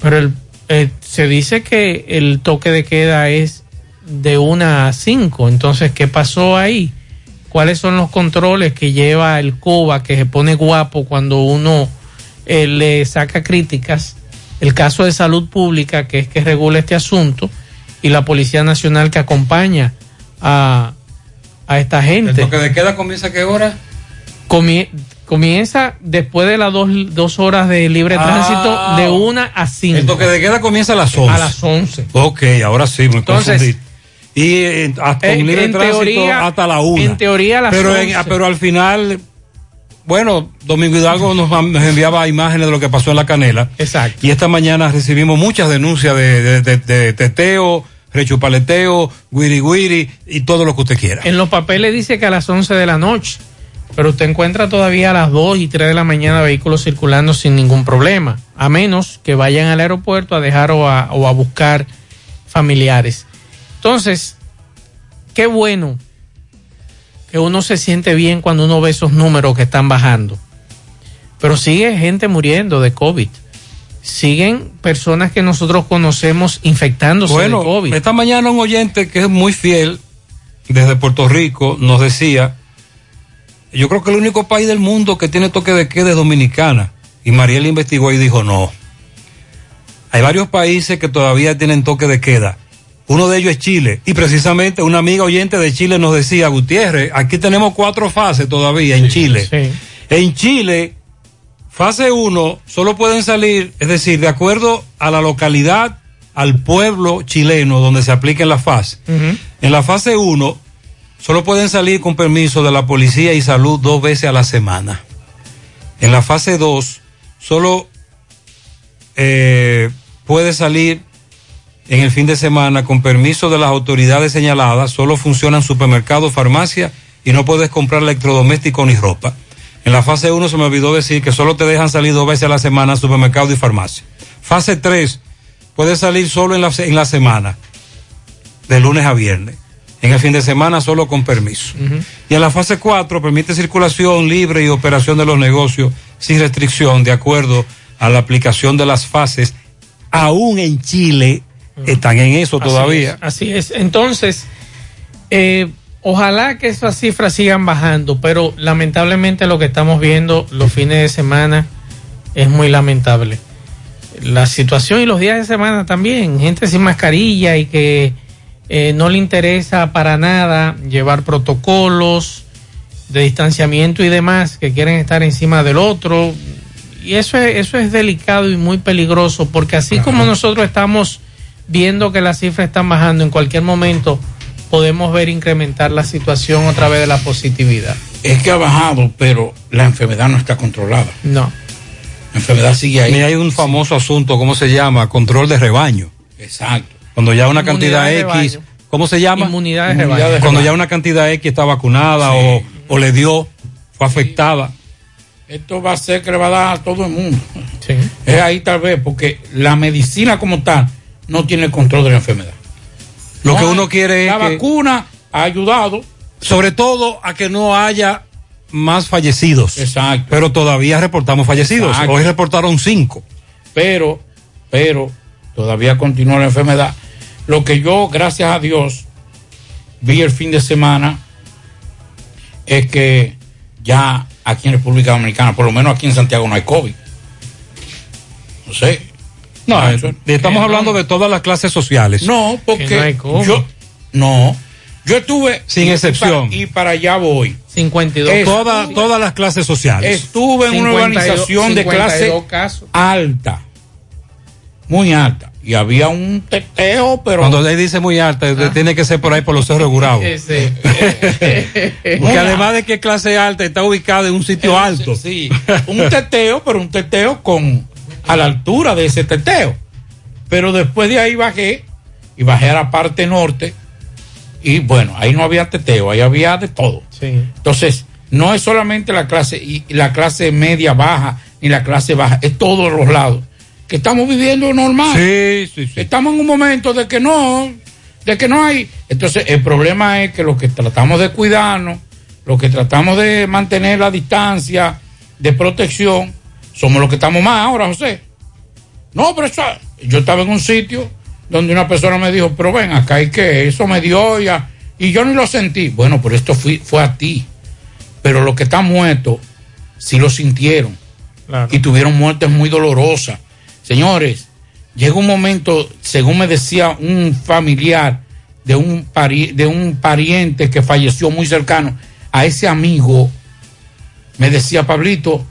Pero el, eh, se dice que el toque de queda es de una a cinco. Entonces, ¿qué pasó ahí? ¿Cuáles son los controles que lleva el COBA que se pone guapo cuando uno eh, le saca críticas el caso de salud pública, que es que regula este asunto, y la Policía Nacional que acompaña a, a esta gente. ¿El toque de queda comienza a qué hora? Comie- comienza después de las dos, dos horas de libre Ah. tránsito, de una a cinco. El toque de queda comienza a las 11. A las 11. Ok, ahora sí, me Entonces, confundí. Y eh, hasta en- un libre en tránsito teoría- hasta la 1. en teoría a las pero, en- 11. pero al final, bueno, Domingo Hidalgo nos, nos enviaba imágenes de lo que pasó en la canela. Exacto. Y esta mañana recibimos muchas denuncias de, de, de- de teteo, rechupaleteo, guiri guiri y todo lo que usted quiera. En los papeles dice que a las 11 de la noche, pero usted encuentra todavía a las 2 y 3 de la mañana vehículos circulando sin ningún problema, a menos que vayan al aeropuerto a dejar o a, o a buscar familiares. Entonces, qué bueno que uno se siente bien cuando uno ve esos números que están bajando. Pero sigue gente muriendo de COVID. Siguen personas que nosotros conocemos infectándose Bueno, de COVID. esta mañana un oyente que es muy fiel desde Puerto Rico nos decía, yo creo que el único país del mundo que tiene toque de queda es Dominicana. Y Mariel investigó y dijo, no. Hay varios países que todavía tienen toque de queda. Uno de ellos es Chile. Y precisamente una amiga oyente de Chile nos decía, Gutiérrez, aquí tenemos cuatro fases todavía en Chile. En Chile, fase 1, solo pueden salir, es decir, de acuerdo a la localidad, al pueblo chileno donde se apliquen las fases. En la fase 1, solo pueden salir con permiso de la policía y salud dos veces a la semana. En la fase 2, solo eh, puede salir en el fin de semana con permiso de las autoridades señaladas, solo funcionan supermercados, farmacias y no puedes comprar electrodomésticos ni ropa. En la fase 1 se me olvidó decir que solo te dejan salir dos veces a la semana supermercado y farmacia. Fase 3, puedes salir solo en la, en la semana, de lunes a viernes. En el fin de semana solo con permiso. Y en la fase 4 permite circulación libre y operación de los negocios sin restricción de acuerdo a la aplicación de las fases. Aún en Chile están en eso Así todavía. es, Así es. Entonces, eh, ojalá que esas cifras sigan bajando, pero lamentablemente lo que estamos viendo los fines de semana es muy lamentable. La situación y los días de semana también, gente sin mascarilla y que eh, no le interesa para nada llevar protocolos de distanciamiento y demás, que quieren estar encima del otro. Y eso es, eso es delicado y muy peligroso, porque así como nosotros estamos viendo que las cifras están bajando, en cualquier momento podemos ver incrementar la situación otra vez de la positividad. Es que ha bajado, pero la enfermedad no está controlada. No. La enfermedad sigue ahí. Y hay un famoso asunto, ¿cómo se llama? Control de rebaño. Exacto. Cuando ya una Inmunidad cantidad X. ¿cómo se llama? Inmunidad de rebaño. Cuando ya una cantidad X está vacunada o, o le dio, fue afectada. Esto va a ser que le va a dar a todo el mundo. Es ahí tal vez, porque la medicina como tal no tiene el control de la enfermedad. Lo No que hay- uno quiere es La que- vacuna ha ayudado. Sobre todo a que no haya más fallecidos. Exacto. Pero todavía reportamos fallecidos. Exacto. Hoy reportaron cinco. pero, pero todavía continúa la enfermedad. Lo que yo, gracias a Dios, vi el fin de semana es que ya aquí en República Dominicana, por lo menos aquí en Santiago, no hay COVID. No sé. No, Ah, eh, eso- estamos hablando de todas las clases sociales. No, porque Que no hay COVID. yo no, yo estuve Sin y excepción. para- y para allá voy. 52 Es- Toda- todas las clases sociales. Estuve en una 52 organización de clase 52 casos. alta, muy alta, y había un teteo, pero Cuando él dice muy alta, Ah. tiene que ser por ahí por los cerros Gurabo. Ese. Porque además de que clase alta está ubicada en un sitio alto. Sí, un teteo, pero un teteo con a la altura de ese teteo. Pero después de ahí bajé y bajé a la parte norte y bueno, ahí no había teteo, ahí había de todo. Sí. Entonces, no es solamente la clase y y la clase media baja ni la clase baja, es todos los lados que estamos viviendo normal. Sí, sí, sí. Estamos en un momento de que no, de que no hay. Entonces, el problema es que lo que tratamos de cuidarnos, lo que tratamos de mantener la distancia de protección, somos los que estamos más ahora, José. No, pero eso, yo estaba en un sitio donde una persona me dijo, pero ven, acá hay que, eso me dio ya, y yo ni lo sentí. Bueno, pero esto fui- fue a ti. Pero los que están muertos, sí lo sintieron. y tuvieron muertes muy dolorosas. Señores, llega un momento, según me decía un familiar de un, pariente que falleció muy cercano, a ese amigo, me decía Pablito,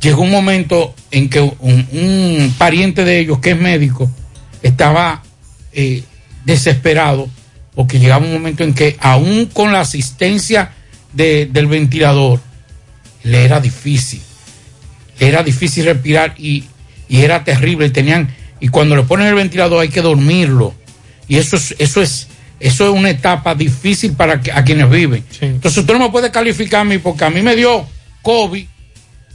llegó un momento en que un, pariente de ellos, que es médico, estaba eh, desesperado porque llegaba un momento en que aún con la asistencia de- del ventilador, le era difícil, le era difícil respirar y, y era terrible. Tenían, y cuando le ponen el ventilador hay que dormirlo. Y eso es, eso es, eso es una etapa difícil para que- a quienes viven. Entonces usted no me puede calificar a mí porque a mí me dio COVID,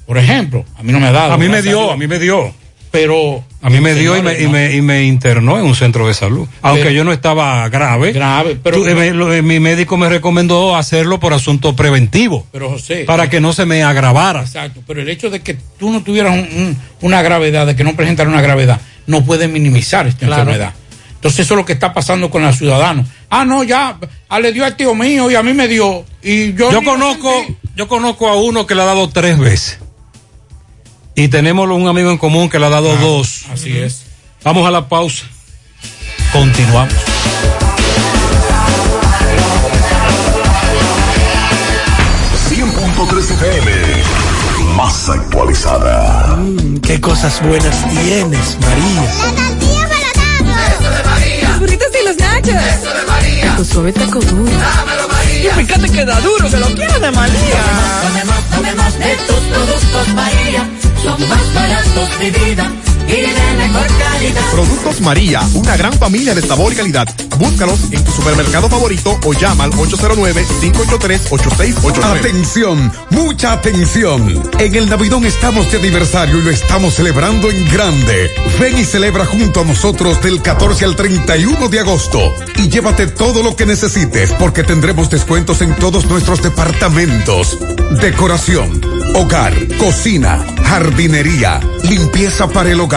por ejemplo, a mí no me ha dado. A mí me dio, a mí me dio. Pero. A mí me dio y me, y, me, y me internó en un centro de salud. Aunque Pero- yo no estaba grave. Grave, pero. Tú, eh, me- lo- eh, mi médico me recomendó hacerlo por asunto preventivo. Pero José. Para que no se me agravara. Exacto, pero el hecho de que tú no tuvieras un- un- una gravedad, de que no presentara una gravedad, no puede minimizar esta Claro. enfermedad. Entonces eso es lo que está pasando con los ciudadanos. Ah, no, ya, ah, le dio al tío mío y a mí me dio. Y yo Yo conozco, yo conozco a uno que le ha dado tres veces. Y tenemos un amigo en común que le ha dado dos. Ah, Así es. Vamos a la pausa. Continuamos. 100.3 FM. Más actualizada. qué cosas buenas tienes, María. Eso de María. Los burritos y los nachos. Eso de María. Tu suave taco duro. Dámelo, María. Y fíjate que da duro, que lo quiero de María. Tomemos, tomemos de tus productos, María. Son más baratos de vida y de mejor calidad. Productos María, una gran familia de sabor y calidad. Búscalos en tu supermercado favorito o llama al 809-583-8689. Atención, mucha atención. En el Navidón estamos de aniversario y lo estamos celebrando en grande. Ven y celebra junto a nosotros del 14 al 31 de agosto y llévate todo lo que necesites porque tendremos descuentos en todos nuestros departamentos. Decoración, hogar, cocina, jardinería, limpieza para el hogar,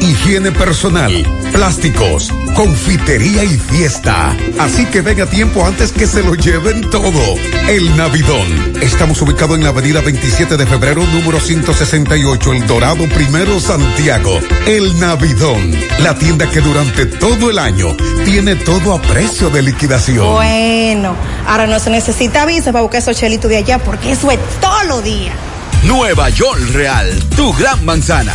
higiene personal, plásticos, confitería y fiesta. Así que ven a tiempo antes que se lo lleven todo. El Navidón. Estamos ubicados en la avenida 27 de febrero, número 168, El Dorado Primero, Santiago. El Navidón. La tienda que durante todo el año tiene todo a precio de liquidación. Bueno, ahora no se necesita visa para buscar esos chelitos de allá porque eso es todos los días. Nueva York Real, tu gran manzana.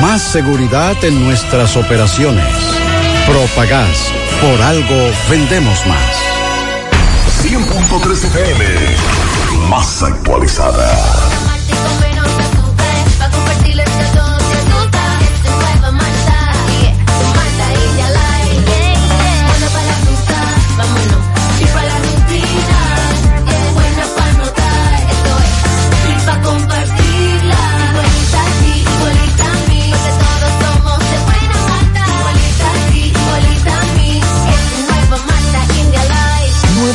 Más seguridad en nuestras operaciones. Propagás. Por algo vendemos más. 100.3 FM. Más actualizada.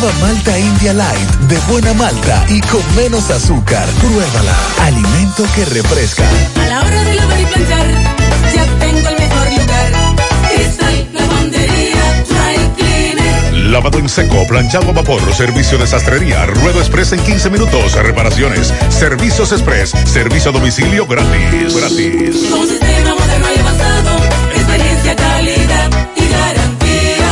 Nueva Malta India Light de buena malta y con menos azúcar. Pruébala. Alimento que refresca. A la hora de lavar y planchar, Ya tengo el mejor lugar. Cristal Lavandería Dry Cleaner. Lavado en seco, planchado a vapor, servicio de sastrería, ruedo express en 15 minutos, reparaciones, servicios express, servicio a domicilio gratis. Gratis. Con sistema moderno y avanzado.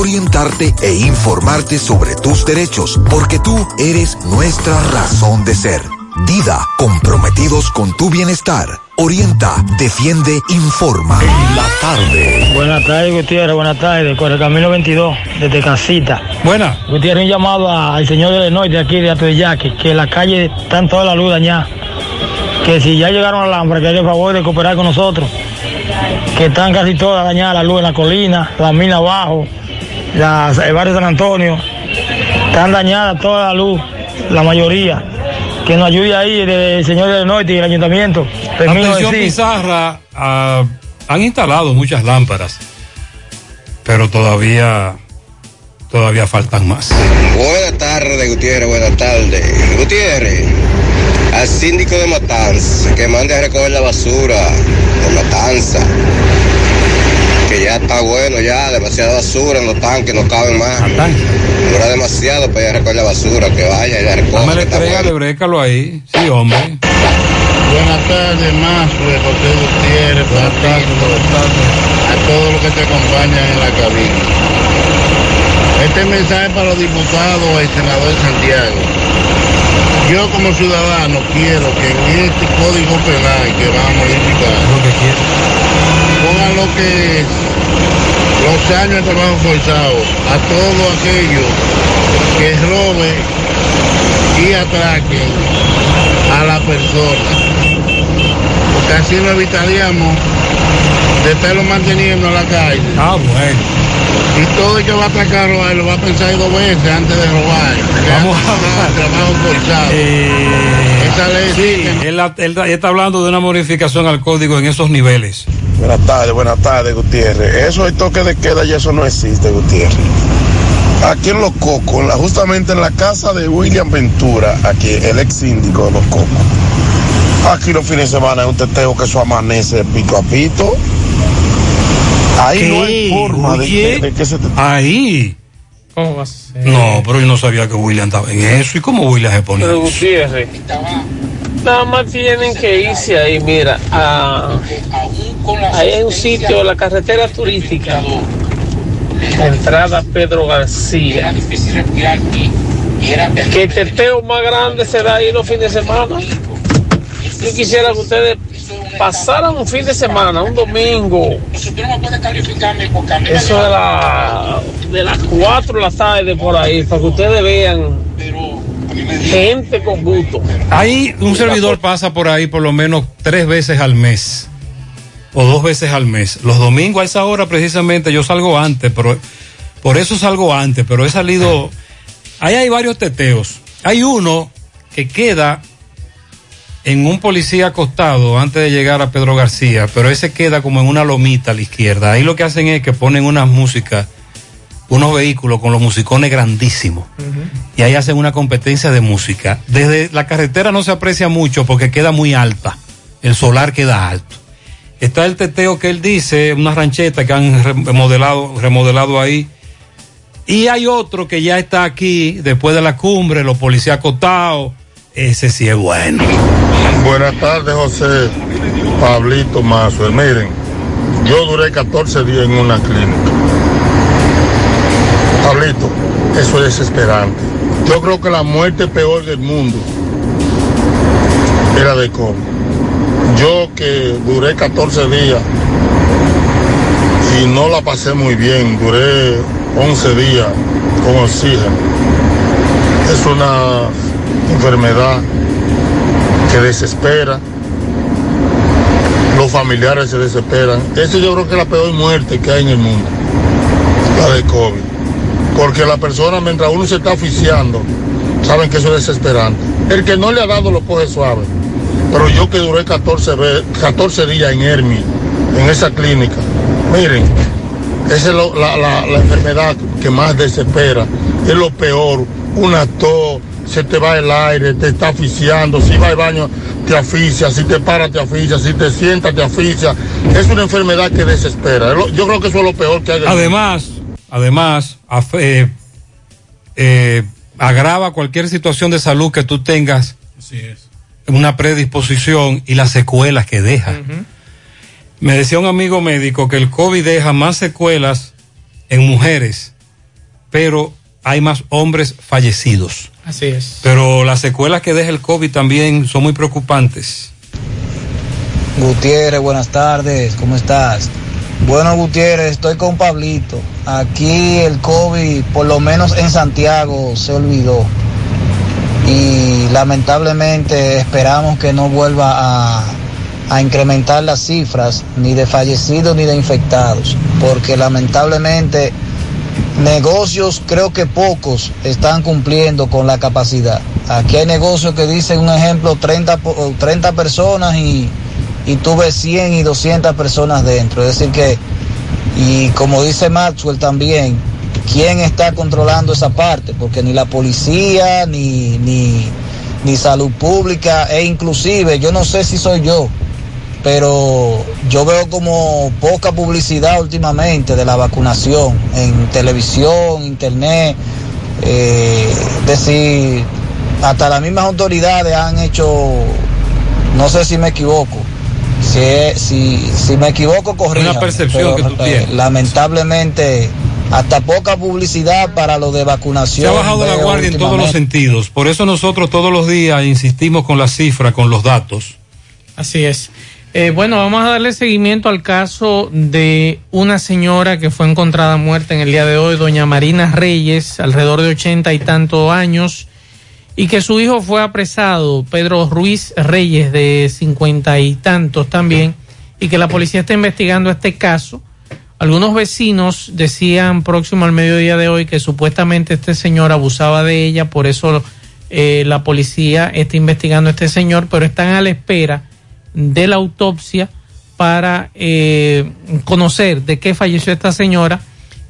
orientarte e informarte sobre tus derechos, porque tú eres nuestra razón de ser. Dida, comprometidos con tu bienestar. Orienta, defiende, informa. En la tarde. Buenas tardes, Gutiérrez. Buenas tardes. Con el camino 22, desde Casita. Buena. Gutiérrez, un llamado a- al señor de Lenoy de aquí, de Atoyaque, que la calle están toda la luz dañada. Que si ya llegaron a la Alhambra, que haga el favor de cooperar con nosotros. Que están casi todas dañadas, la luz en la colina, la mina abajo, la, el barrio San Antonio. Están dañadas toda la luz, la mayoría. Que nos ayude ahí el, el señor de Lenoy y el ayuntamiento. Termino Atención decir. Pizarra, ah, han instalado muchas lámparas, pero todavía, todavía faltan más. Buenas tardes, Gutiérrez, buenas tardes. Gutiérrez, al síndico de Matanza, que mande a recoger la basura de Matanza. Que ya está bueno, ya, demasiada basura en los tanques, no caben más. Dura demasiado para ir a recoger la basura, que vaya y la recoja. Dame la entrega, bueno. brécalo ahí. Sí, hombre. Buenas tardes, Mazue, José Gutiérrez, Francisco, a todos los que te acompañan en la cabina. Este mensaje es para los diputados y senadores de Santiago. Yo como ciudadano quiero que en este código penal que vamos a modificar, lo que es los años de trabajo forzado a todos aquellos que roben y atraquen a la persona. Porque así lo evitaríamos de estarlo manteniendo en la calle. Ah, bueno. Y todo el que va a atracar lo va a pensar dos veces antes de robar. Vamos a trabajo forzado. Esa ley Sí, él, él- él está hablando de una modificación al código en esos niveles. Buenas tardes, buenas tardes, Gutiérrez. Eso es toque de queda y eso no existe, Gutiérrez. Aquí en Los Cocos, en la- justamente en la casa de William Ventura, aquí, el ex síndico de Los Cocos. Aquí los fines de semana es un teteo que eso amanece de pito a pito. Ahí no hay forma de que, de que se te... Ahí. ¿Cómo va a ser? No, pero yo no sabía que William estaba en eso. ¿Y cómo William se pone? Pero Gutiérrez, nada más tienen que irse ahí, mira, a, ahí hay un sitio, la carretera turística, entrada Pedro García, que el teteo más grande se da ahí los fines de semana. Yo quisiera que ustedes pasaran un fin de semana, un domingo, eso de, la, de las 4 de la tarde por ahí, para que ustedes vean gente con gusto. Ahí un servidor pasa por ahí por lo menos tres veces al mes. O dos veces al mes. Los domingos a esa hora precisamente yo salgo antes, pero por eso salgo antes, pero he salido. Ahí hay varios teteos. Hay uno que queda en un policía acostado antes de llegar a Pedro García, pero ese queda como en una lomita a la izquierda. Ahí lo que hacen es que ponen unas músicas, unos vehículos con los musicones grandísimos. Y ahí hacen una competencia de música. Desde la carretera no se aprecia mucho porque queda muy alta. El solar queda alto. Está el teteo que él dice, una rancheta que han remodelado, remodelado ahí. Y hay otro que ya está aquí, después de la cumbre, los policías acotados. Ese sí es bueno. Buenas tardes, José. Pablito Mazo. Miren, yo duré 14 días en una clínica. Pablito, eso es desesperante. Yo creo que la muerte peor del mundo era de COVID. Yo que duré 14 días y no la pasé muy bien, duré 11 días con oxígeno. Es una enfermedad que desespera. Los familiares se desesperan. Eso yo creo que es la peor muerte que hay en el mundo, la de COVID. Porque la persona, mientras uno se está oficiando, saben que eso es desesperante. El que no le ha dado lo coge suave. Pero yo que duré 14, ve- 14 días en Hermi, en esa clínica, miren, esa es lo- la, la- la enfermedad que más desespera. Es lo peor. Una tos, se te va el aire, te está asfixiando. Si va al baño, te asfixia. Si te paras, te asfixia. Si te sientas, te asfixia. Es una enfermedad que desespera. Es Yo creo que eso es lo peor que hay. Además, además, eh, eh, agrava cualquier situación de salud que tú tengas, una predisposición y las secuelas que deja. Me decía un amigo médico que el COVID deja más secuelas en mujeres, pero hay más hombres fallecidos. Así es. Pero las secuelas que deja el COVID también son muy preocupantes. Gutiérrez, buenas tardes, ¿cómo estás? Bueno, Gutiérrez, estoy con Pablito. Aquí el COVID, por lo menos en Santiago, se olvidó. Y lamentablemente esperamos que no vuelva a, incrementar las cifras, ni de fallecidos ni de infectados, porque lamentablemente negocios, creo que pocos, están cumpliendo con la capacidad. Aquí hay negocios que dicen, un ejemplo, 30, po- 30 personas y, y tuve 100 y 200 personas dentro. Es decir que, y como dice Maxwell también, ¿quién está controlando esa parte? Porque ni la policía, ni, ni, ni salud pública, e inclusive, yo no sé si soy yo, pero yo veo como poca publicidad últimamente de la vacunación en televisión, internet, eh, decir, hasta las mismas autoridades han hecho, no sé si me equivoco, si, si, si me equivoco, corríjame, Una percepción que tú tienes. lamentablemente, hasta poca publicidad para lo de vacunación. Se ha bajado la guardia en todos los sentidos. Por eso nosotros todos los días insistimos con las cifras, con los datos. Así es. Eh, bueno, vamos a darle seguimiento al caso de una señora que fue encontrada muerta en el día de hoy, doña Marina Reyes, alrededor de ochenta y tantos años, y que su hijo fue apresado, Pedro Ruiz Reyes, de cincuenta y tantos también, y que la policía está investigando este caso. Algunos vecinos decían próximo al mediodía de hoy que supuestamente este señor abusaba de ella, por eso eh, la policía está investigando a este señor, pero están a la espera de la autopsia para eh, conocer de qué falleció esta señora.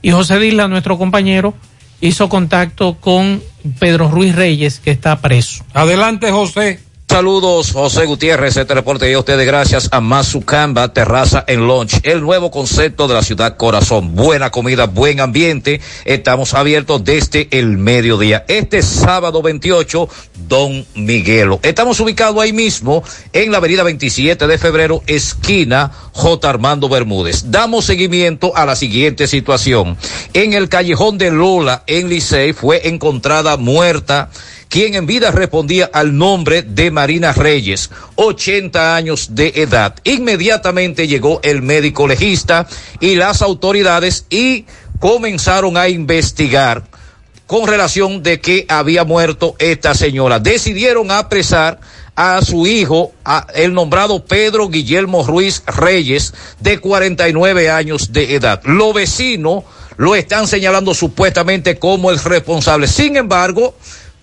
Y José Disla, nuestro compañero, hizo contacto con Pedro Ruiz Reyes, que está preso. Adelante, José. Saludos, José Gutiérrez. Este reporte llega a ustedes gracias a Mazucamba Terraza en Lunch, el nuevo concepto de la ciudad corazón. Buena comida, buen ambiente. Estamos abiertos desde el mediodía. Este sábado 28, Don Miguelo. Estamos ubicados ahí mismo en la avenida 27 de febrero, esquina J. Armando Bermúdez. Damos seguimiento a la siguiente situación. En el callejón de Lola, en Licey, fue encontrada muerta quien en vida respondía al nombre de Marina Reyes, 80 años de edad. Inmediatamente llegó el médico legista y las autoridades y comenzaron a investigar con relación de que había muerto esta señora. Decidieron apresar a su hijo, el nombrado Pedro Guillermo Ruiz Reyes, de 49 años de edad. Los vecinos lo están señalando supuestamente como el responsable. Sin embargo,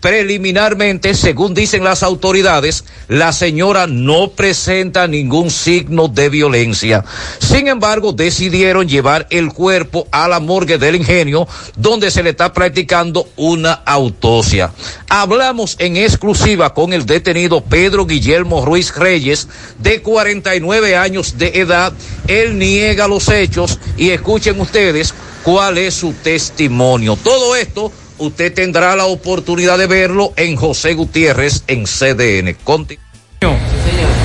Preliminarmente, según dicen las autoridades, la señora no presenta ningún signo de violencia. Sin embargo, decidieron llevar el cuerpo a la morgue del ingenio, donde se le está practicando una autopsia. Hablamos en exclusiva con el detenido Pedro Guillermo Ruiz Reyes, de 49 años de edad. Él niega los hechos y escuchen ustedes cuál es su testimonio. Todo esto usted tendrá la oportunidad de verlo en José Gutiérrez en CDN. Conti-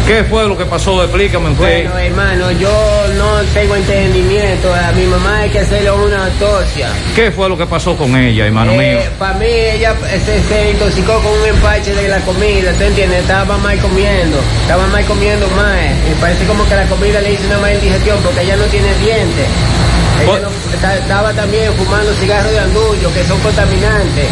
¿Qué fue lo que pasó? Explícame usted. Bueno, hermano, yo no tengo entendimiento. A mi mamá hay que hacerle una autopsia. ¿Qué fue lo que pasó con ella, hermano mío? Para mí, ella se, se intoxicó con un empache de la comida, ¿tú entiendes? Estaba mal comiendo, estaba mal comiendo más. Y parece como que la comida le hizo una mala indigestión porque ella no tiene dientes. Ella no- está- estaba también fumando cigarros de andullo que son contaminantes.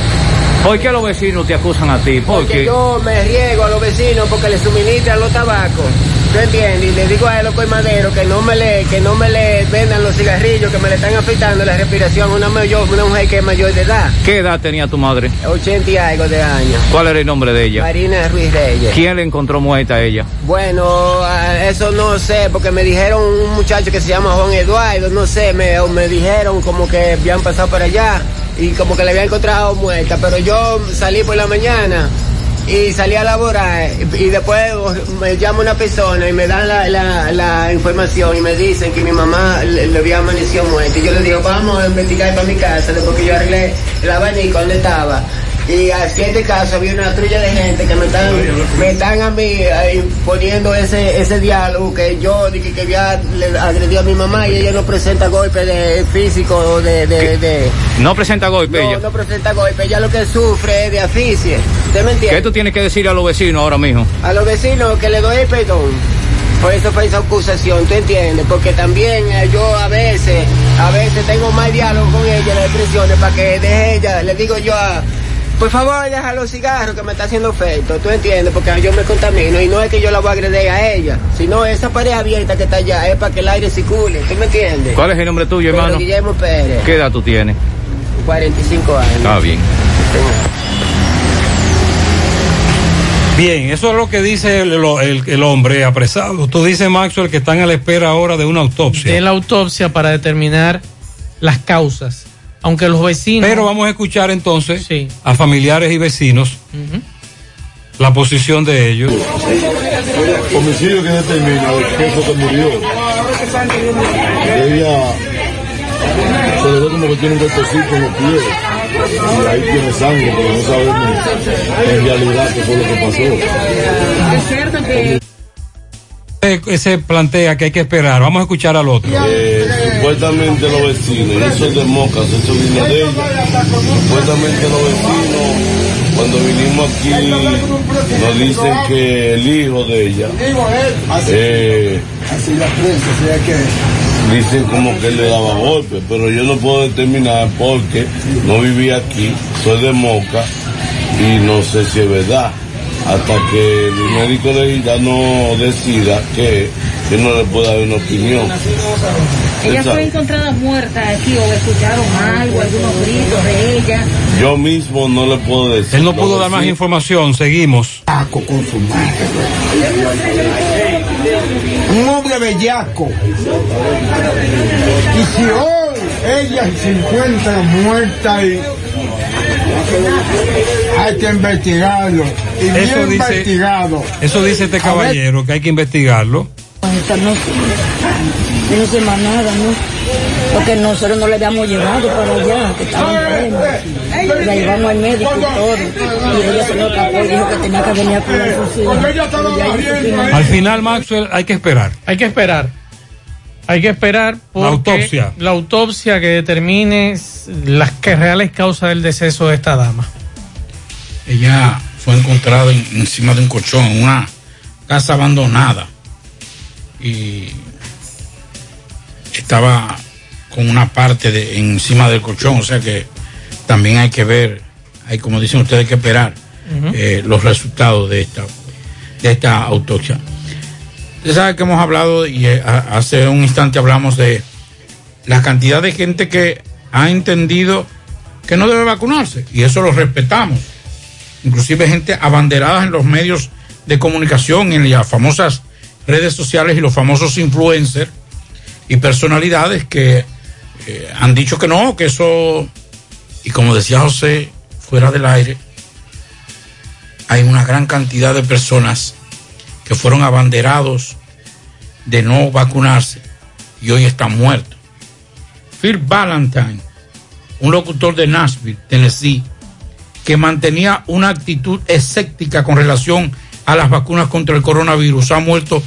¿Por qué los vecinos te acusan a ti? ¿Por Porque yo me riego a los vecinos porque les suministran los tabacos. ¿Tú entiendes? Y le digo a los colmaderos que no me le, que no me le vendan los cigarrillos que me le están afectando la respiración. Una, mayor, una mujer que es mayor de edad, ¿Qué edad tenía tu madre? 80 y algo de años. ¿Cuál era el nombre de ella? Marina Ruiz Reyes. ¿Quién le encontró muerta a ella? Bueno, eso no sé, porque me dijeron un muchacho que se llama Juan Eduardo, no sé, me, me dijeron como que habían pasado por allá y como que le habían encontrado muerta, pero yo salí por la mañana y salí a laborar y después me llama una persona y me dan la, la- información y me dicen que mi mamá le, le había amanecido muerta. Y yo le digo vamos a investigar para mi casa después que yo arreglé el abanico donde estaba y así en este caso había una trulla de gente que me están, me están a mí poniendo ese, ese diálogo que yo dije que había le agredió a mi mamá y ella no presenta golpe de físico de, de, de- No presenta golpe no, ella. no presenta golpe, ella lo que sufre es de asfixia. ¿Usted me entiende? ¿Qué tú tienes que decir a los vecinos ahora mismo? A los vecinos que le doy el perdón. Por eso fue esa acusación, ¿tú entiendes? Porque también eh, yo a veces, a veces tengo más diálogo con ella, las expresiones, para que deje ella, le digo yo a, por favor deja los cigarros que me está haciendo efecto, ¿tú entiendes? Porque yo me contamino y no es que yo la voy a agredir a ella, sino esa pared abierta que está allá es para que el aire circule, ¿tú me entiendes? ¿Cuál es el nombre tuyo, hermano? Guillermo Pérez, ¿Qué edad tú tienes? 45 años. Está bien. Bien, eso es lo que dice el, el- el hombre apresado. Tú dices, Maxwell, que están a la espera ahora de una autopsia. de la autopsia para determinar las causas. Aunque los vecinos. Pero vamos a escuchar entonces a familiares y vecinos Ujú. la posición de ellos. Homicidio que determina el queso que murió. Ella se le ve como que tiene un golpecito en los pies. Y ahí tiene sangre, pero no sabemos en realidad qué fue lo que pasó. Eh, Ese plantea que hay que esperar. Vamos a escuchar al otro. Eh, supuestamente los vecinos, eso es de Mocas, eso vino de ella. Supuestamente los vecinos, cuando vinimos aquí, nos dicen que el hijo de ella, eh, dicen como que le daba golpes, pero yo no puedo determinar porque no viví aquí, soy de Moca y no sé si es verdad. Hasta que el médico de ella no decida que yo no le puedo dar una opinión. Ella fue encontrada muerta aquí o escucharon algo, algunos gritos de ella. Yo mismo no le puedo decir. Él no pudo dar más información. Seguimos. un hombre bellaco. Y si hoy ella se encuentra muerta y hay que investigarlo. Y Eso bien dice- investigado. Eso dice este caballero, que hay que investigarlo. Esta no, yo no sé más nada, ¿no? Porque nosotros no le habíamos llevado para allá, que estaba enferma. La llevamos al médico y todo. Y ella se lo escapó y dijo que tenía que venir a cuidar a sus hijos. Supimos Al final, Maxwell, hay que esperar. Hay que esperar. Hay que esperar porque La autopsia. la autopsia que determine las que reales causas del deceso de esta dama. Ella fue encontrada en- encima de un colchón en una casa abandonada y estaba con una parte de encima del colchón, o sea que también hay que ver, hay como dicen ustedes hay que esperar eh, los resultados de esta de esta autopsia. Usted sabe que hemos hablado y eh, hace un instante hablamos de la cantidad de gente que ha entendido que no debe vacunarse y eso lo respetamos. Inclusive gente abanderada en los medios de comunicación, en las famosas redes sociales y los famosos influencers y personalidades que eh, han dicho que no, que eso, y como decía José, fuera del aire, hay una gran cantidad de personas que fueron abanderados de no vacunarse y hoy están muertos. Phil Valentine, un locutor de Nashville, Tennessee, que mantenía una actitud escéptica con relación a las vacunas contra el coronavirus, ha muerto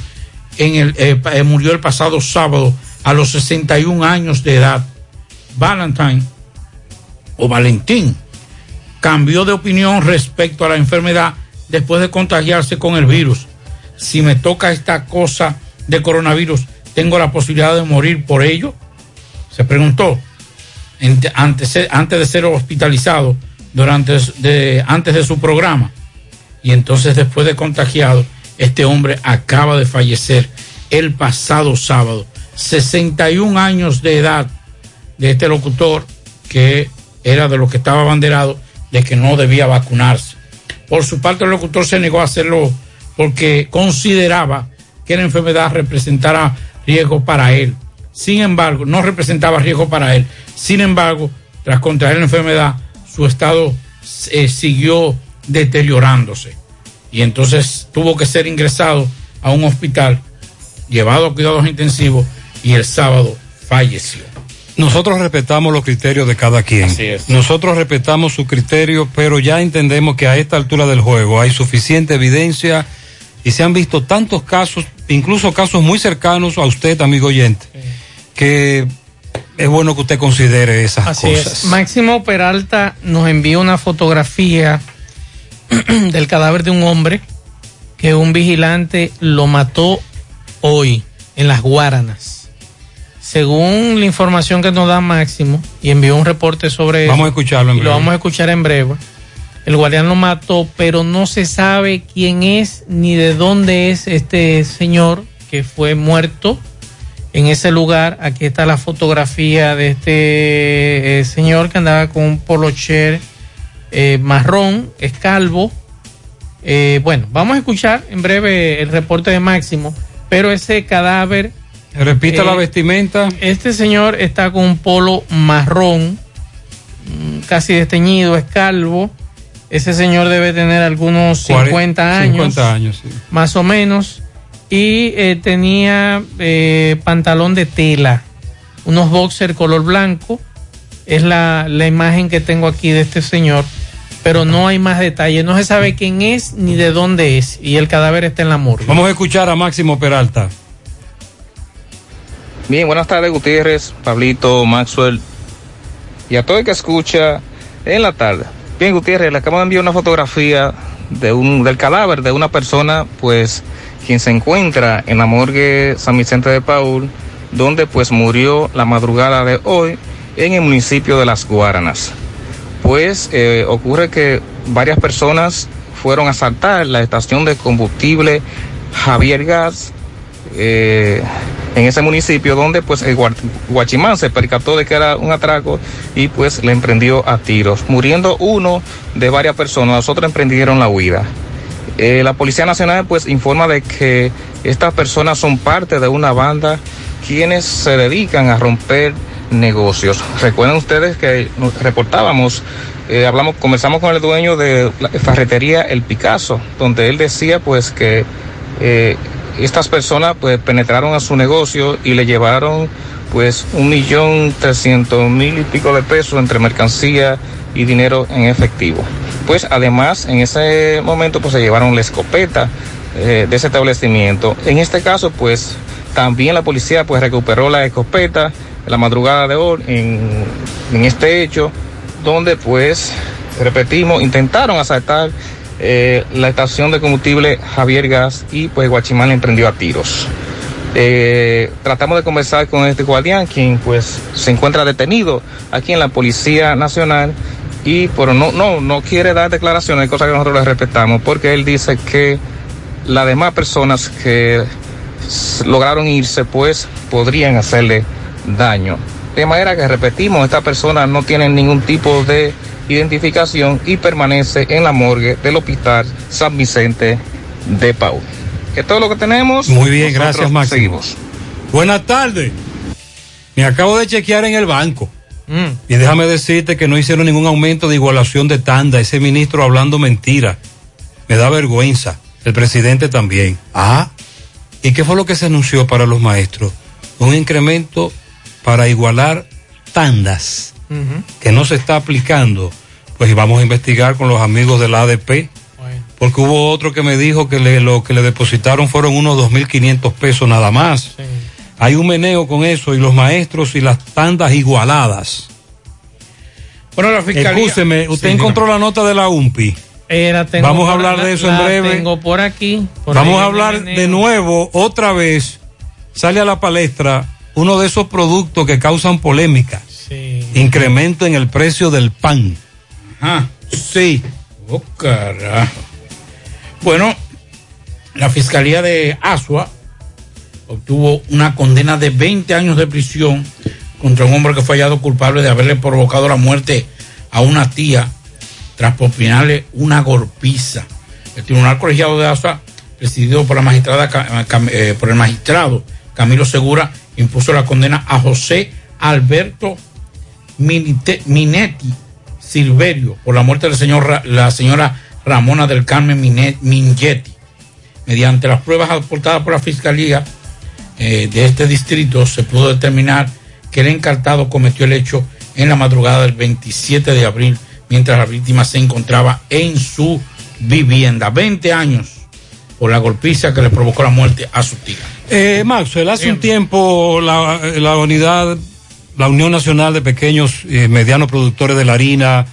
en el, eh, eh, murió el pasado sábado a los 61 años de edad. Valentine o Valentín cambió de opinión respecto a la enfermedad después de contagiarse con el virus. Si me toca esta cosa de coronavirus, ¿tengo la posibilidad de morir por ello? Se preguntó antes de ser hospitalizado durante antes de su programa. Y entonces después de contagiado, este hombre acaba de fallecer el pasado sábado. 61 años de edad de este locutor que era de los que estaba abanderado de que no debía vacunarse. Por su parte, el locutor se negó a hacerlo porque consideraba que la enfermedad representara riesgo para él. Sin embargo, no representaba riesgo para él. Sin embargo, tras contraer la enfermedad, su estado eh, siguió deteriorándose. Y entonces tuvo que ser ingresado a un hospital, llevado a cuidados intensivos y el sábado falleció. Nosotros respetamos los criterios de cada quien. Nosotros respetamos su criterio, pero ya entendemos que a esta altura del juego hay suficiente evidencia y se han visto tantos casos, incluso casos muy cercanos a usted, amigo oyente, que es bueno que usted considere esas Así cosas. es. Máximo Peralta nos envió una fotografía del cadáver de un hombre que un vigilante lo mató hoy en las Guaranas. Según la información que nos da Máximo, y envió un reporte sobre Vamos eso, a escucharlo en y lo breve. vamos a escuchar en breve. El guardián lo mató, pero no se sabe quién es ni de dónde es este señor que fue muerto en ese lugar. Aquí está la fotografía de este eh, señor que andaba con un polocher eh, marrón, es calvo. Eh, bueno, vamos a escuchar en breve el reporte de Máximo, pero ese cadáver... Repita eh, la vestimenta. Este señor está con un polo marrón, mm, casi desteñido, es calvo. Ese señor debe tener algunos 50 Cuare- años. 50 años, sí. Más o menos. Y eh, tenía eh, pantalón de tela, unos boxer color blanco. Es la, la imagen que tengo aquí de este señor. Pero no hay más detalles. No se sabe quién es ni de dónde es. Y el cadáver está en la morgue. Vamos a escuchar a Máximo Peralta. Bien, buenas tardes Gutiérrez, Pablito, Maxwell y a todo el que escucha en la tarde. Bien, Gutiérrez, le acabo de enviar una fotografía de un, del cadáver de una persona, pues, quien se encuentra en la morgue San Vicente de Paul, donde pues murió la madrugada de hoy en el municipio de Las Guaranas. Pues eh, ocurre que varias personas fueron a asaltar la estación de combustible Javier Gas eh, en ese municipio donde pues el guachimán se percató de que era un atraco y pues le emprendió a tiros, muriendo uno de varias personas, los otros emprendieron la huida. Eh, la Policía Nacional pues informa de que estas personas son parte de una banda quienes se dedican a romper negocios. Recuerden ustedes que reportábamos, eh, hablamos, conversamos con el dueño de la ferretería El Picasso, donde él decía pues que eh, estas personas pues penetraron a su negocio y le llevaron pues un millón trescientos mil y pico de pesos entre mercancía y dinero en efectivo. Pues además en ese momento pues se llevaron la escopeta eh, de ese establecimiento. En este caso pues también la policía pues recuperó la escopeta en la madrugada de hoy en, este hecho donde pues repetimos intentaron asaltar eh, la estación de combustible Javier Gas y pues Guachimán le emprendió a tiros. Eh, tratamos de conversar con este guardián, quien pues se encuentra detenido aquí en la Policía Nacional y pero no, no, no quiere dar declaraciones, cosa que nosotros le respetamos, porque él dice que las demás personas que lograron irse pues podrían hacerle daño. De manera que repetimos, estas personas no tienen ningún tipo de identificación y permanece en la morgue del Hospital San Vicente de Paul. Que todo lo que tenemos. Muy bien, nosotros gracias. Seguimos. Buenas tardes. Me acabo de chequear en el banco. Mm. Y déjame decirte que no hicieron ningún aumento de igualación de tanda. Ese ministro hablando mentira. Me da vergüenza. El presidente también. Ah. ¿Y qué fue lo que se anunció para los maestros? Un incremento para igualar tandas que no se está aplicando. Pues vamos a investigar con los amigos del ADP. Porque hubo otro que me dijo que le- lo que le depositaron fueron unos 2.500 pesos nada más. Hay un meneo con eso y los maestros y las tandas igualadas. Bueno, la fiscalía. Escúcheme, usted Sí, encontró la nota de la UMPI. Era, tengo Vamos a hablar la- de eso en la breve. Tengo por aquí. por Vamos a hablar de nuevo, otra vez, sale a la palestra uno de esos productos que causan polémica. Incremento en el precio del pan. Ah, sí. Oh, carajo. Bueno, la Fiscalía de Asua obtuvo una condena de 20 años de prisión contra un hombre que fue hallado culpable de haberle provocado la muerte a una tía tras propinarle una golpiza. El Tribunal Colegiado de Asua, presidido Cam- eh, por el magistrado Camilo Segura, impuso la condena a José Alberto Minetti Silverio por la muerte de la señora, la señora Ramona del Carmen Mine- Mingetti. Mediante las pruebas aportadas por la Fiscalía eh, de este distrito, se pudo determinar que el encartado cometió el hecho en la madrugada del 27 de abril, mientras la víctima se encontraba en su vivienda. 20 años por la golpiza que le provocó la muerte a su tía. Eh, Maxwell, hace un tiempo la, la unidad, la Unión Nacional de Pequeños y Medianos Productores de la Harina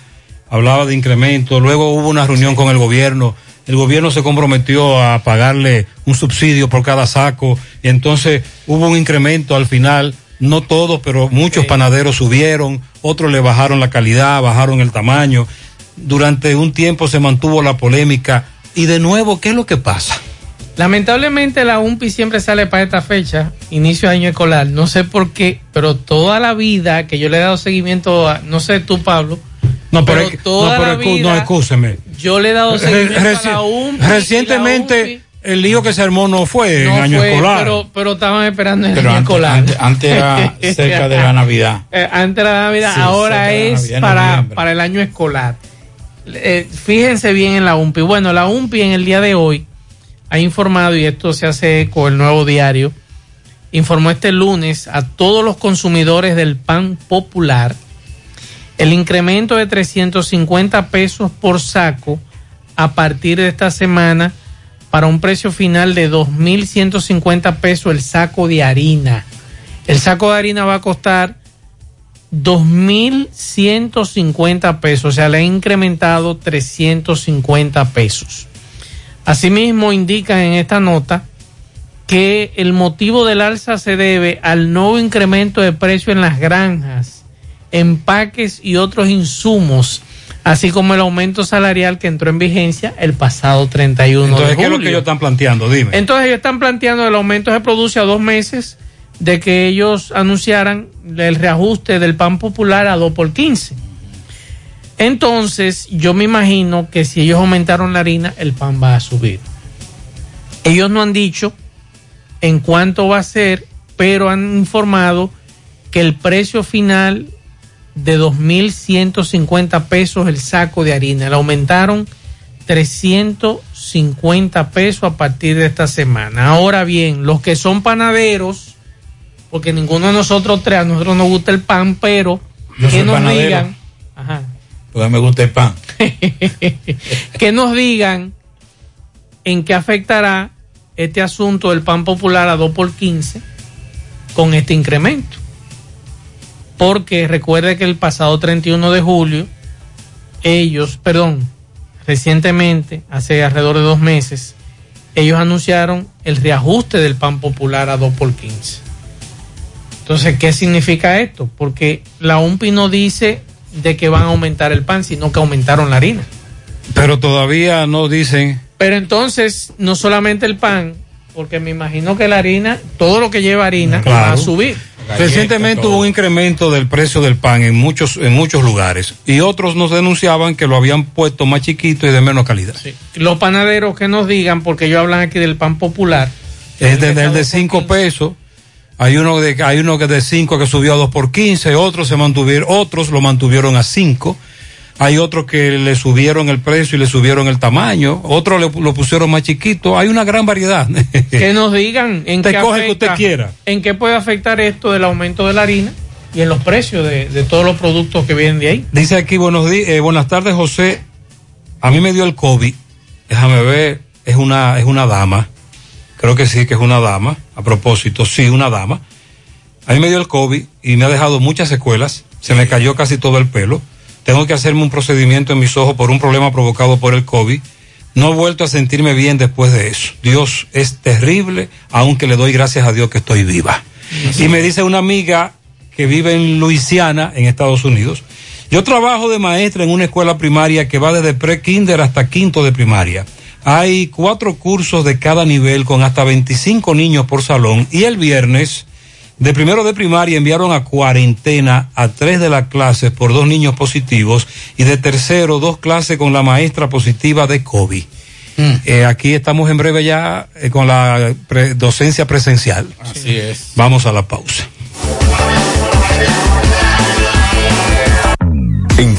hablaba de incremento, luego hubo una reunión con el gobierno, el gobierno se comprometió a pagarle un subsidio por cada saco y entonces hubo un incremento al final, no todos, pero muchos panaderos subieron, otros le bajaron la calidad, bajaron el tamaño, durante un tiempo se mantuvo la polémica y de nuevo, ¿qué es lo que pasa? Lamentablemente la UMPI siempre sale para esta fecha, inicio de año escolar. No sé por qué, pero toda la vida que yo le he dado seguimiento a, no sé tú Pablo, No, pero, pero toda no, pero la vida no, excúseme. Yo le he dado seguimiento a la UMPI. Recientemente el lío que se armó no fue No en año fue, escolar. Pero, pero estaban esperando en el Pero año antes- escolar. antes- antes era cerca de la Navidad. Eh, antes de la Navidad, Sí, ahora es Navidad, para, para el año escolar. Eh, fíjense bien en la UMPI. Bueno, la UMPI en el día de hoy ha informado, y esto se hace eco el nuevo diario, informó este lunes a todos los consumidores del pan popular el incremento de 350 pesos por saco a partir de esta semana para un precio final de 2.150 pesos el saco de harina. El saco de harina va a costar 2.150 pesos, o sea, le ha incrementado 350 pesos. Asimismo, indican en esta nota que el motivo del alza se debe al nuevo incremento de precio en las granjas, empaques y otros insumos, así como el aumento salarial que entró en vigencia el pasado 31 Entonces, de ¿qué es lo julio. que ellos están planteando? Dime. Entonces ellos están planteando el aumento se produce a dos meses de que ellos anunciaran el reajuste del pan popular a 2 por 15. Entonces yo me imagino que si ellos aumentaron la harina, el pan va a subir. Ellos no han dicho en cuánto va a ser, pero han informado que el precio final de 2.150 pesos el saco de harina. Le aumentaron 350 pesos a partir de esta semana. Ahora bien, los que son panaderos, porque ninguno de nosotros tres, a nosotros nos gusta el pan, pero Yo que nos panadero. digan, ajá, Porque me gusta el pan. que nos digan en qué afectará este asunto del pan popular a 2 por 15 con este incremento. Porque recuerde que el pasado 31 de julio, ellos, perdón, recientemente, hace alrededor de dos meses, ellos anunciaron el reajuste del pan popular a 2 por 15. Entonces, ¿qué significa esto? Porque la UMPI no dice de que van a aumentar el pan, sino que aumentaron la harina. Pero todavía no dicen. Pero entonces, no solamente el pan, porque me imagino que la harina, todo lo que lleva harina, Claro. va a subir. Recientemente hubo un incremento del precio del pan en muchos, en muchos lugares y otros nos denunciaban que lo habían puesto más chiquito y de menos calidad. Los panaderos que nos digan, porque ellos hablan aquí del pan popular. Es desde el de 5 pesos. Hay uno de, hay uno que de 5 que subió a 2 por 15, otros se mantuvieron, otros lo mantuvieron a 5. Hay otros que le subieron el precio y le subieron el tamaño, otros lo pusieron más chiquito. Hay una gran variedad. Que nos digan en Te qué coge que usted quiera. en qué puede afectar esto del aumento de la harina y en los precios de, de todos los productos que vienen de ahí. Dice aquí, buenos días, eh, buenas tardes, José. A mí me dio el COVID. Déjame ver, es una, es una dama. Creo que sí, que es una dama. A propósito, sí, una dama. A mí me dio el COVID y me ha dejado muchas secuelas. Se me cayó casi todo el pelo. Tengo que hacerme un procedimiento en mis ojos por un problema provocado por el COVID. No he vuelto a sentirme bien después de eso. Dios es terrible, aunque le doy gracias a Dios que estoy viva. Y me dice una amiga que vive en Luisiana, en Estados Unidos. Yo trabajo de maestra en una escuela primaria que va desde pre-kinder hasta quinto de primaria. Hay cuatro cursos de cada nivel con hasta 25 niños por salón y el viernes de primero de primaria enviaron a cuarentena a tres de las clases por dos niños positivos y de tercero dos clases con la maestra positiva de COVID. Eh, aquí estamos en breve ya eh, con la pre- docencia presencial. Así es. Vamos a la pausa.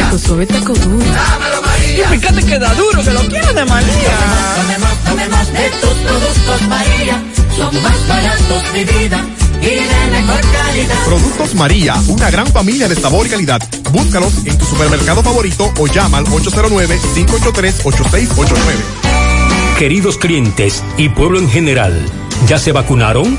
Taco suave, taco duro. Dámelo, María. Y fíjate que da duro, que lo quiero de María. Tomemos, tomemos de tus productos, María. Son más baratos de vida y de mejor calidad. Productos María, una gran familia de sabor y calidad. Búscalos en tu supermercado favorito o llama al 809-583-8689. Queridos clientes y pueblo en general, ¿ya se vacunaron?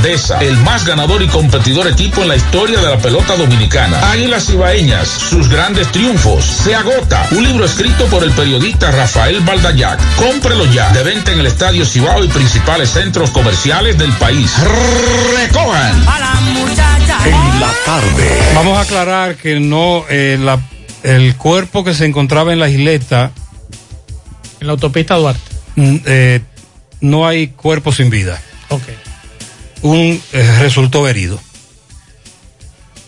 grandeza, el más ganador y competidor equipo en la historia de la pelota dominicana. Águilas Ibaeñas, sus grandes triunfos. Se agota. Un libro escrito por el periodista Rafael Baldayac. Cómprelo ya. De venta en el Estadio Cibao y principales centros comerciales del país. Recojan. En la tarde. Vamos a aclarar que no, eh, la- el cuerpo que se encontraba en la isleta. En la autopista Duarte. mm, eh, no hay cuerpo sin vida. Ok. Un eh, resultó herido.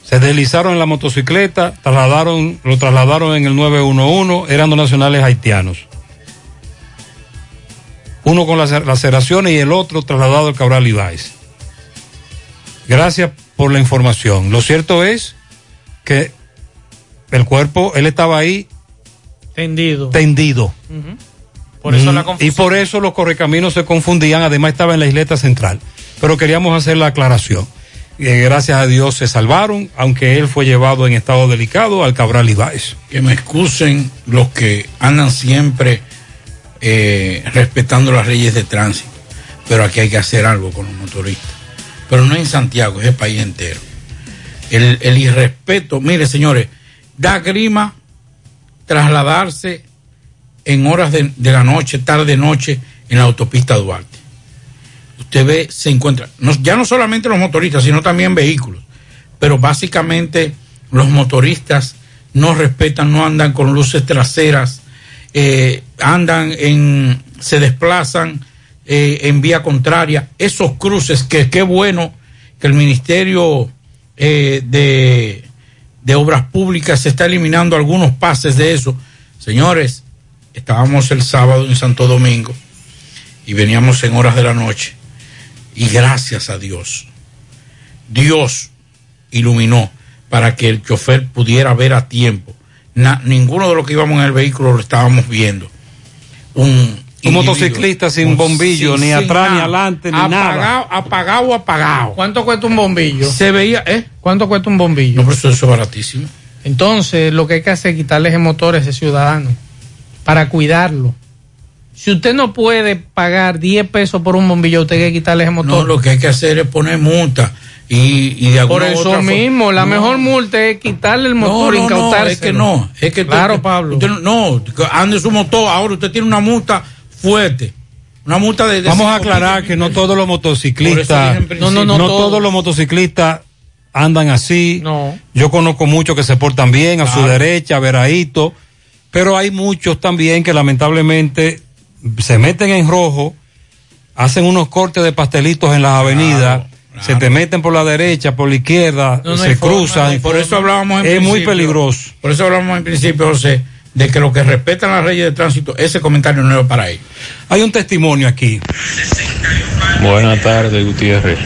Se deslizaron en la motocicleta, trasladaron, lo trasladaron en el 911, eran dos nacionales haitianos. Uno con las laceraciones y el otro trasladado al Cabral Ibáez. Gracias por la información. Lo cierto es que el cuerpo, él estaba ahí Tendido. tendido. Por eso Mm. Y por eso los correcaminos se confundían, además estaba en la isleta central. Pero queríamos hacer la aclaración. Eh, gracias a Dios se salvaron, aunque él fue llevado en estado delicado al Cabral Ibáez. Que me excusen los que andan siempre eh, respetando las leyes de tránsito, pero aquí hay que hacer algo con los motoristas. Pero no en Santiago, es el país entero. El, el irrespeto, mire señores, da grima trasladarse en horas de, de la noche, tarde noche, en la autopista Duarte. Usted ve, se encuentra, ya no solamente los motoristas, sino también vehículos, pero básicamente los motoristas no respetan, no andan con luces traseras, eh, andan en, se desplazan eh, en vía contraria. Esos cruces, que qué bueno que el Ministerio eh, de, de Obras Públicas se está eliminando algunos pases de eso. Señores, estábamos el sábado en Santo Domingo y veníamos en horas de la noche y gracias a Dios, Dios iluminó para que el chofer pudiera ver a tiempo. Na- ninguno de los que íbamos en el vehículo lo estábamos viendo. Un, Un motociclista sin bombillo, ni atrás, ni adelante, ni nada. apagado, Apagado, apagado. ¿Cuánto cuesta un bombillo? Se veía, ¿eh? ¿Cuánto cuesta un bombillo? No, pero eso es baratísimo. Entonces, lo que hay que hacer es quitarle ese motor a ese ciudadano para cuidarlo. Si usted no puede pagar 10 pesos por un bombillo, usted hay que quitarle ese motor. No, lo que hay que hacer es poner multa y, y de por eso otra mismo, la No. mejor multa es quitarle el motor no, e no, no, es que no, es que Claro, usted- Pablo. usted no, no, que ande su motor, ahora usted tiene una multa fuerte, una multa de, de Vamos a aclarar que no todos los motociclistas, principio. no, No, no todos. todos. los motociclistas andan así. Yo conozco muchos que se portan bien a su derecha, veradito, pero hay muchos también que lamentablemente se meten en rojo, hacen unos cortes de pastelitos en las avenidas, se te meten por la derecha, por la izquierda, No, no se forma, cruzan. no Por eso hablábamos en Es muy peligroso. Por eso hablamos en principio, José, de que los que respetan las leyes de tránsito, ese comentario no es para ellos. Hay un testimonio aquí. Buenas tardes, Gutiérrez.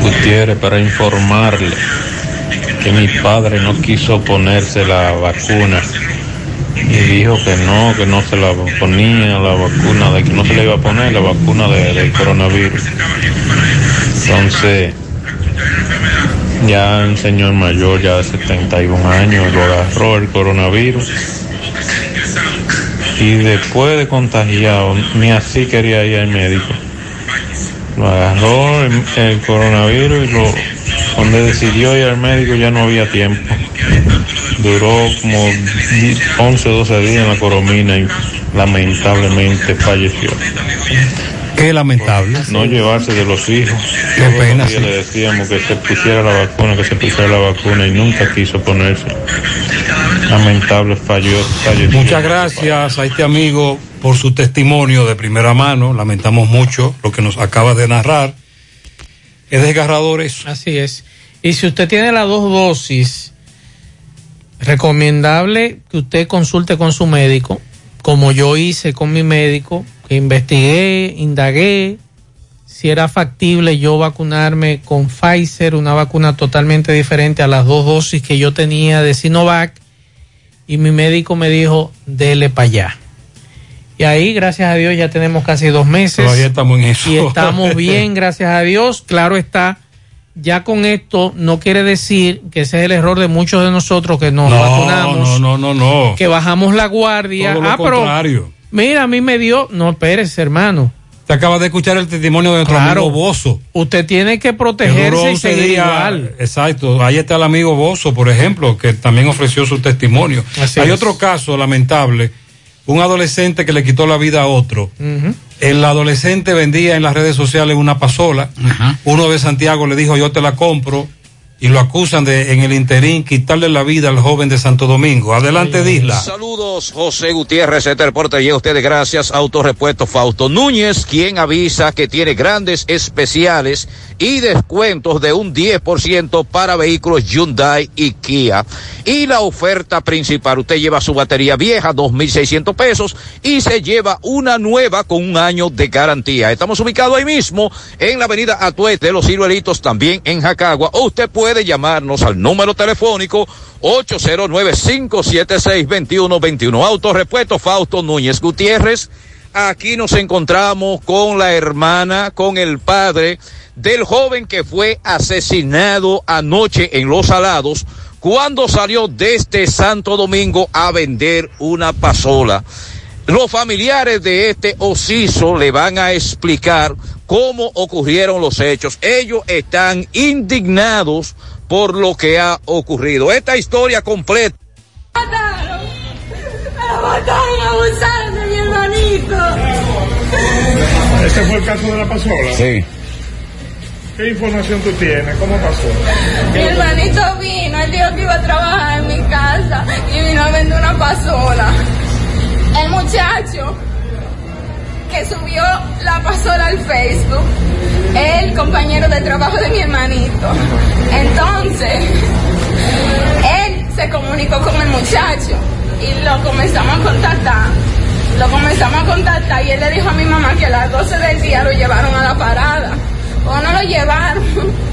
Gutiérrez, para informarle que mi padre no quiso ponerse la vacuna y dijo que no, que no se la ponía la vacuna, de que no se le iba a poner la vacuna de- del coronavirus. Entonces, ya un señor mayor, ya de 71 años, lo agarró el coronavirus y después de contagiado, ni así quería ir al médico. Lo agarró el, el coronavirus y lo, donde decidió ir al médico ya no había tiempo. Duró como 10, 11 o 12 días en la coromina y lamentablemente falleció. Qué lamentable. No llevarse de los hijos. Qué Todos pena, sí. Le decíamos que se pusiera la vacuna, que se pusiera la vacuna y nunca quiso ponerse. Lamentable falleció. Muchas gracias a este amigo por su testimonio de primera mano. Lamentamos mucho lo que nos acaba de narrar. Es desgarrador eso. Así es. Y si usted tiene las dos dosis, recomendable que usted consulte con su médico, como yo hice con mi médico, que investigué, indagué si era factible yo vacunarme con Pfizer, una vacuna totalmente diferente a las dos dosis que yo tenía de Sinovac, y mi médico me dijo, dele para allá. Y ahí, gracias a Dios, ya tenemos casi dos meses. Todavía estamos en eso. Y estamos bien, gracias a Dios. Claro está, ya con esto no quiere decir que ese es el error de muchos de nosotros que nos no, vacunamos, no, no, no, no. que bajamos la guardia. Todo lo ah, pero mira, a mí me dio, no, espérese, hermano. Te acabas de escuchar el testimonio de nuestro Claro. amigo Bozo. Usted tiene que protegerse y 11 seguir igual. Exacto. Ahí está el amigo Bozo, por ejemplo, que también ofreció su testimonio. Así Hay es. otro caso lamentable. Un adolescente que le quitó la vida a otro. El adolescente vendía en las redes sociales una pasola. Uno de Santiago le dijo, yo te la compro. Y lo acusan de en el interín quitarle la vida al joven de Santo Domingo. Adelante, Disla. Saludos, José Gutiérrez, este reporte llega a ustedes gracias Autorepuesto Fausto Núñez, quien avisa que tiene grandes especiales y descuentos de un 10% para vehículos Hyundai y Kia. Y la oferta principal, usted lleva su batería vieja, 2.600 pesos, y se lleva una nueva con un año de garantía. Estamos ubicados ahí mismo, en la avenida Atuete de los Ciruelitos, también en Jacagua. O usted puede llamarnos al número telefónico 809-576-2121. Autorepuesto Fausto Núñez Gutiérrez. Aquí nos encontramos con la hermana, con el padre del joven que fue asesinado anoche en Los Alados cuando salió desde Santo Domingo a vender una pasola. Los familiares de este osiso le van a explicar cómo ocurrieron los hechos. Ellos están indignados por lo que ha ocurrido. Esta historia completa. mataron. Me mataron, abusaron de mi hermanito. ¿Ese fue el caso de la pasola? Sí. ¿Qué información tú tienes? ¿Cómo pasó? Mi hermanito vino, él dijo que iba a trabajar en mi casa y vino a vender una pasola. Muchacho que subió la pasola al Facebook, el compañero de trabajo de mi hermanito. Entonces, él se comunicó con el muchacho y lo comenzamos a contactar. Lo comenzamos a contactar y él le dijo a mi mamá que a las 12 del día lo llevaron a la parada. O no lo llevaron.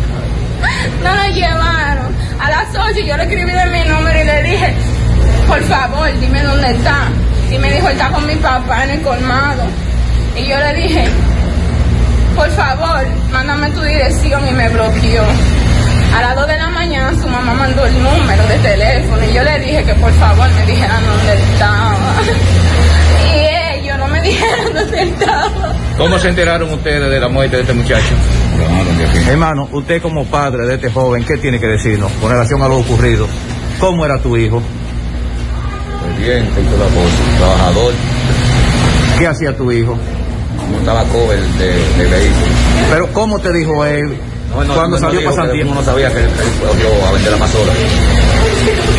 No lo llevaron. A las 8 yo le escribí de mi número y le dije, por favor, dime dónde está. Y me dijo, está con mi papá en el colmado. Y yo le dije, por favor, mándame tu dirección y me bloqueó. A las 2 de la mañana su mamá mandó el número de teléfono y yo le dije que por favor me dijeran dónde estaba. Y ellos no me dijeron dónde estaba. ¿Cómo se enteraron ustedes de la muerte de este muchacho? Hermano, usted como padre de este joven, ¿qué tiene que decirnos con relación a lo ocurrido? ¿Cómo era tu hijo? Muy bien, tengo la voz, trabajador, ¿Qué hacía tu hijo? montaba cover de, de vehículo. Pero ¿cómo te dijo él No, no, cuando no salió pasantía? uno no sabía que él, él volvió a vender la pasola.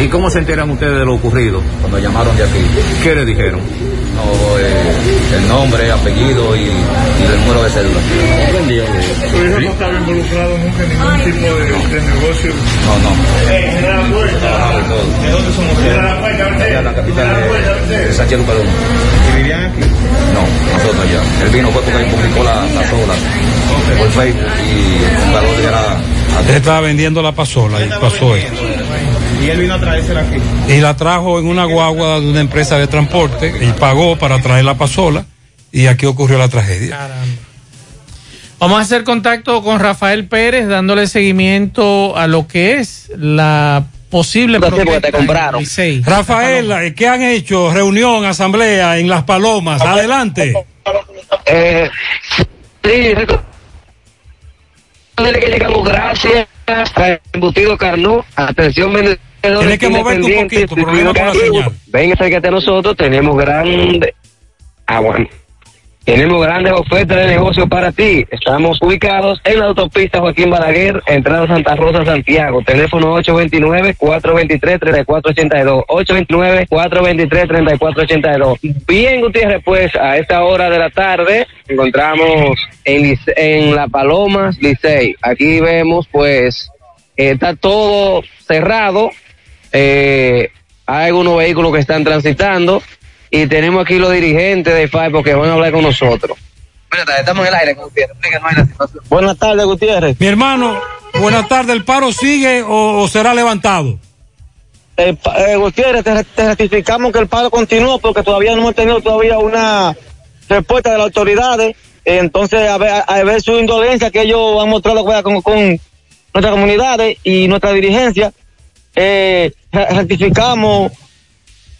¿Y cómo se enteran ustedes de lo ocurrido? Cuando llamaron de aquí, ¿Qué le dijeron? no, eh, el nombre, apellido y, y el número de cédula. Tu hijo no estaba involucrado nunca en ningún tipo de, de negocio. No, no. ¿Era la puerta? ¿De dónde son ustedes? ¿Era la puerta? En la capital de, de Sánchez Lucalón. ¿Y vivían aquí? No, nosotros allá. Él vino fue porque él publicó la, la sola por Facebook y el comprador era Él estaba vendiendo la pasola y pasó esto. Y él vino a traérsela aquí. Y la trajo en una guagua de una empresa de transporte y pagó para traer la pasola y aquí ocurrió la tragedia. Vamos a hacer contacto con Rafael Pérez dándole seguimiento a lo que es la posible en el Licey. Rafael, ¿qué han hecho? Reunión, asamblea en Las Palomas. Adelante. Eh, sí, que llegamos gracias a Embutido Carnú, atención vendedores Tienes que moverte un poquito, con la señal. Ven, acércate a nosotros, tenemos grandes, ah, bueno. Tenemos grandes ofertas de negocio para ti. Estamos ubicados en la autopista Joaquín Balaguer, entrada Santa Rosa, Santiago. Teléfono 829-423-3482. 829-423-3482. Bien, Gutiérrez, pues a esta hora de la tarde encontramos en La Palomas, Licey. Aquí vemos, pues, eh, está todo cerrado. Eh, hay algunos vehículos que están transitando y tenemos aquí los dirigentes de FAIPO que van a hablar con nosotros. Estamos en el aire, Gutiérrez. Buenas tardes, Gutiérrez. Mi hermano, buenas tardes. ¿El paro sigue o, o será levantado? Eh, eh, Gutiérrez, te, te ratificamos que el paro continúa porque todavía no hemos tenido todavía una respuesta de las autoridades. Eh, entonces, a ver, a, a ver su indolencia que ellos han mostrado con- con nuestras comunidades y nuestra dirigencia, eh, ratificamos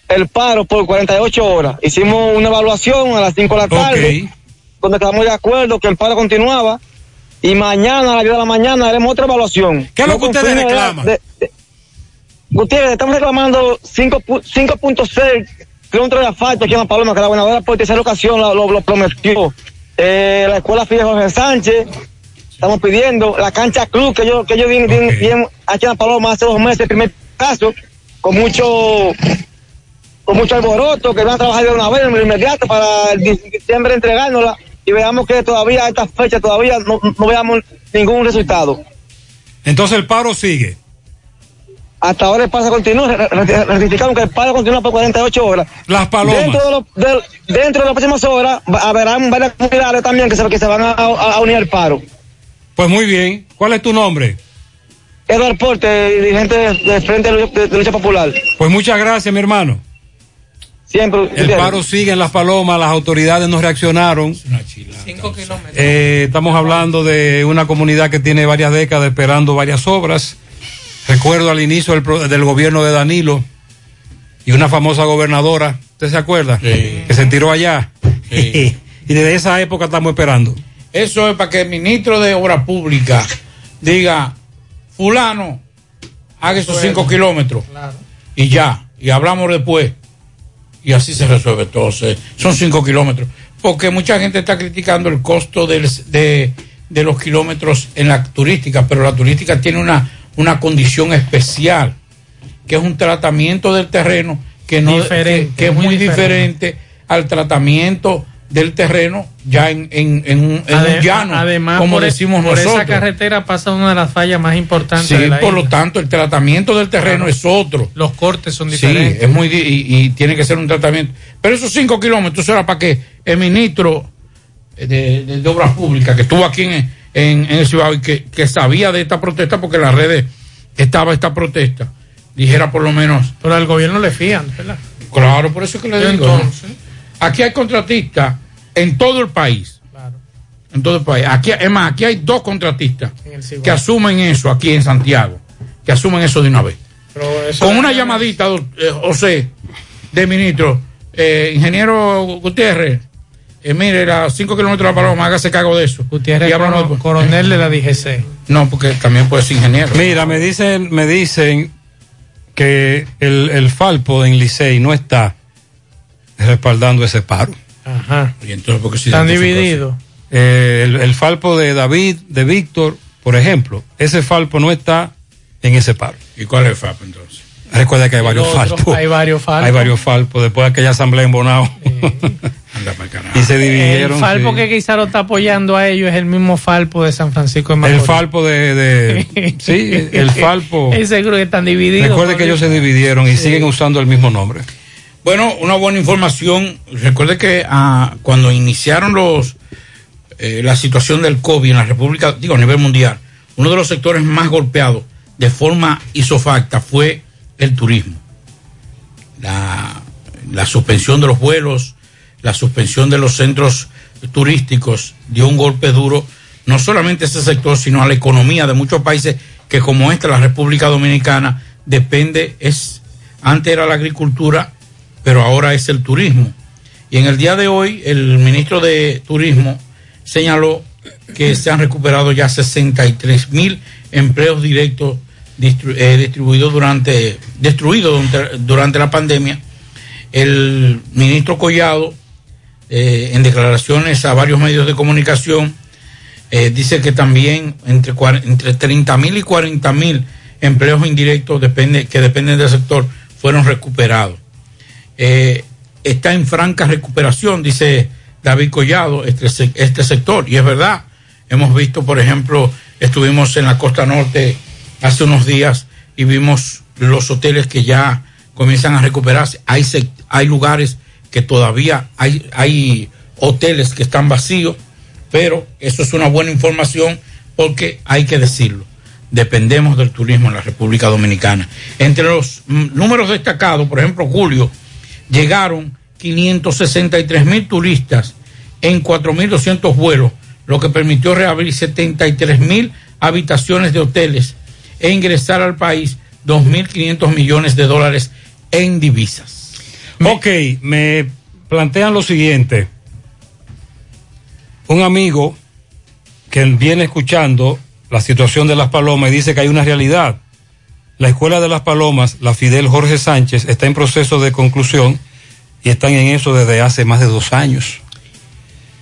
el paro por 48 horas. Hicimos una evaluación a las 5 de la tarde, donde quedamos de acuerdo que el paro continuaba. Y mañana a las 10 de la mañana haremos otra evaluación. ¿Qué es lo que ustedes reclaman? de- de- Gutiérrez, estamos reclamando 5 pu- 5.6 kilómetros de asfalto aquí en La Paloma, que la gobernadora por tercera ocasión lo, lo- lo prometió. Eh, la escuela Fidel Jorge Sánchez, estamos pidiendo la cancha club que yo, que yo vi, vi- vi en- aquí en La Paloma hace dos meses, el primer caso, con mucho con mucho alboroto, que van a trabajar de una vez de inmediato para el di- diciembre entregárnosla y veamos que todavía a esta fecha todavía no, no veamos ningún resultado. Entonces el paro sigue. Hasta ahora el paro continúa, ratificamos que el paro continúa por 48 horas. Las palomas. Dentro de, los- del- dentro de las próximas horas habrán varias comunidades también que se, que se van a, a- a unir al paro. Pues muy bien. ¿Cuál es tu nombre? Eduardo Porte, dirigente de, Frente de Lucha, Popular. Pues muchas gracias, mi hermano. Siempre. El paro sigue en Las Palomas, las autoridades no reaccionaron. Cinco kilómetros. Eh, estamos hablando de una comunidad que tiene varias décadas esperando varias obras. Recuerdo al inicio del gobierno de Danilo y una famosa gobernadora, ¿usted se acuerda? Que se tiró allá. y desde esa época estamos esperando. Eso es para que el ministro de Obra Pública diga, fulano, haga esos cinco kilómetros. Y ya, y hablamos después. Y así se resuelve todo. Son cinco kilómetros. Porque mucha gente está criticando el costo del- de, de los kilómetros en la turística, pero la turística tiene una, una condición especial, que es un tratamiento del terreno que, no, que, que es muy muy diferente. diferente al tratamiento del terreno ya en, en, en un, en un Ade- llano, además, como por, e- decimos por nosotros. esa carretera pasa una de las fallas más importantes Sí, de la por isla. lo tanto, el tratamiento del terreno Claro. es otro. Los cortes son Sí, diferentes. es muy y, y tiene que ser un tratamiento. Pero esos cinco kilómetros era para que el ministro de, de- de Obras Públicas, que estuvo aquí en, en, el Cibao y que, que sabía de esta protesta, porque en las redes estaba esta protesta, dijera por lo menos. Pero al gobierno le fían, ¿verdad? Claro, por eso es que le digo. ¿no? Aquí hay contratistas en todo el país. En todo el país. Aquí, es más, aquí hay dos contratistas que asumen eso aquí en Santiago. Que asumen eso de una vez. pero eso Con una llamadita, eh, José, de ministro, eh, ingeniero Gutiérrez, eh, mire, a 5 kilómetros de la paloma, hágase cargo de eso. Gutiérrez coronel de la DGC. No, porque también puede ser ingeniero. Mira, me dicen, me dicen que el, el Falpo en Licey no está respaldando ese paro. Ajá. Y entonces, porque si Están tanto se divididos. Eh, el, el Falpo de David, de Víctor, por ejemplo, ese Falpo no está en ese paro. ¿Y cuál es el FAP entonces? Recuerda que hay El varios otro, Falpos. hay varios Falpos. Hay varios Falpos después de aquella asamblea en Bonao. Anda pa'l carajo. y se El dividieron. Falpo sí. que Guisaro está apoyando a ellos es el mismo Falpo de San Francisco de El Macorís. Falpo de, de- sí, el Falpo. Es seguro que están divididos. Recuerde que ellos se dividieron y siguen usando el mismo nombre. Bueno, una buena información. Recuerde que ah, cuando iniciaron los eh, la situación del COVID en la República, digo a nivel mundial, uno de los sectores más golpeados de forma isofacta fue el turismo. La, la suspensión de los vuelos, la suspensión de los centros turísticos dio un golpe duro, no solamente a ese sector, sino a la economía de muchos países que como esta, la República Dominicana, depende, es, antes era la agricultura, pero ahora es el turismo. Y en el día de hoy, el ministro de Turismo señaló que se han recuperado ya 63 mil empleos directos eh, distribuidos durante, destruidos durante, la pandemia. El ministro Collado, eh, en declaraciones a varios medios de comunicación, eh, dice que también entre, entre 30 mil y 40 mil empleos indirectos que dependen del sector fueron recuperados. Eh, está en franca recuperación, dice David Collado, este, este sector. Y es verdad, hemos visto, por ejemplo, estuvimos en la costa norte hace unos días y vimos los hoteles que ya comienzan a recuperarse. Hay, hay lugares que todavía hay, hay hoteles que están vacíos, pero eso es una buena información porque hay que decirlo. Dependemos del turismo en la República Dominicana. Entre los mm, números destacados, por ejemplo, Julio, llegaron 563 mil turistas en 4.200 vuelos, lo que permitió reabrir 73 mil habitaciones de hoteles e ingresar al país 2.500 millones de dólares en divisas. Ok, me plantean lo siguiente. Un amigo que viene escuchando la situación de las palomas y dice que hay una realidad. La escuela de las palomas, la Fidel Jorge Sánchez, está en proceso de conclusión y están en eso desde hace más de dos años.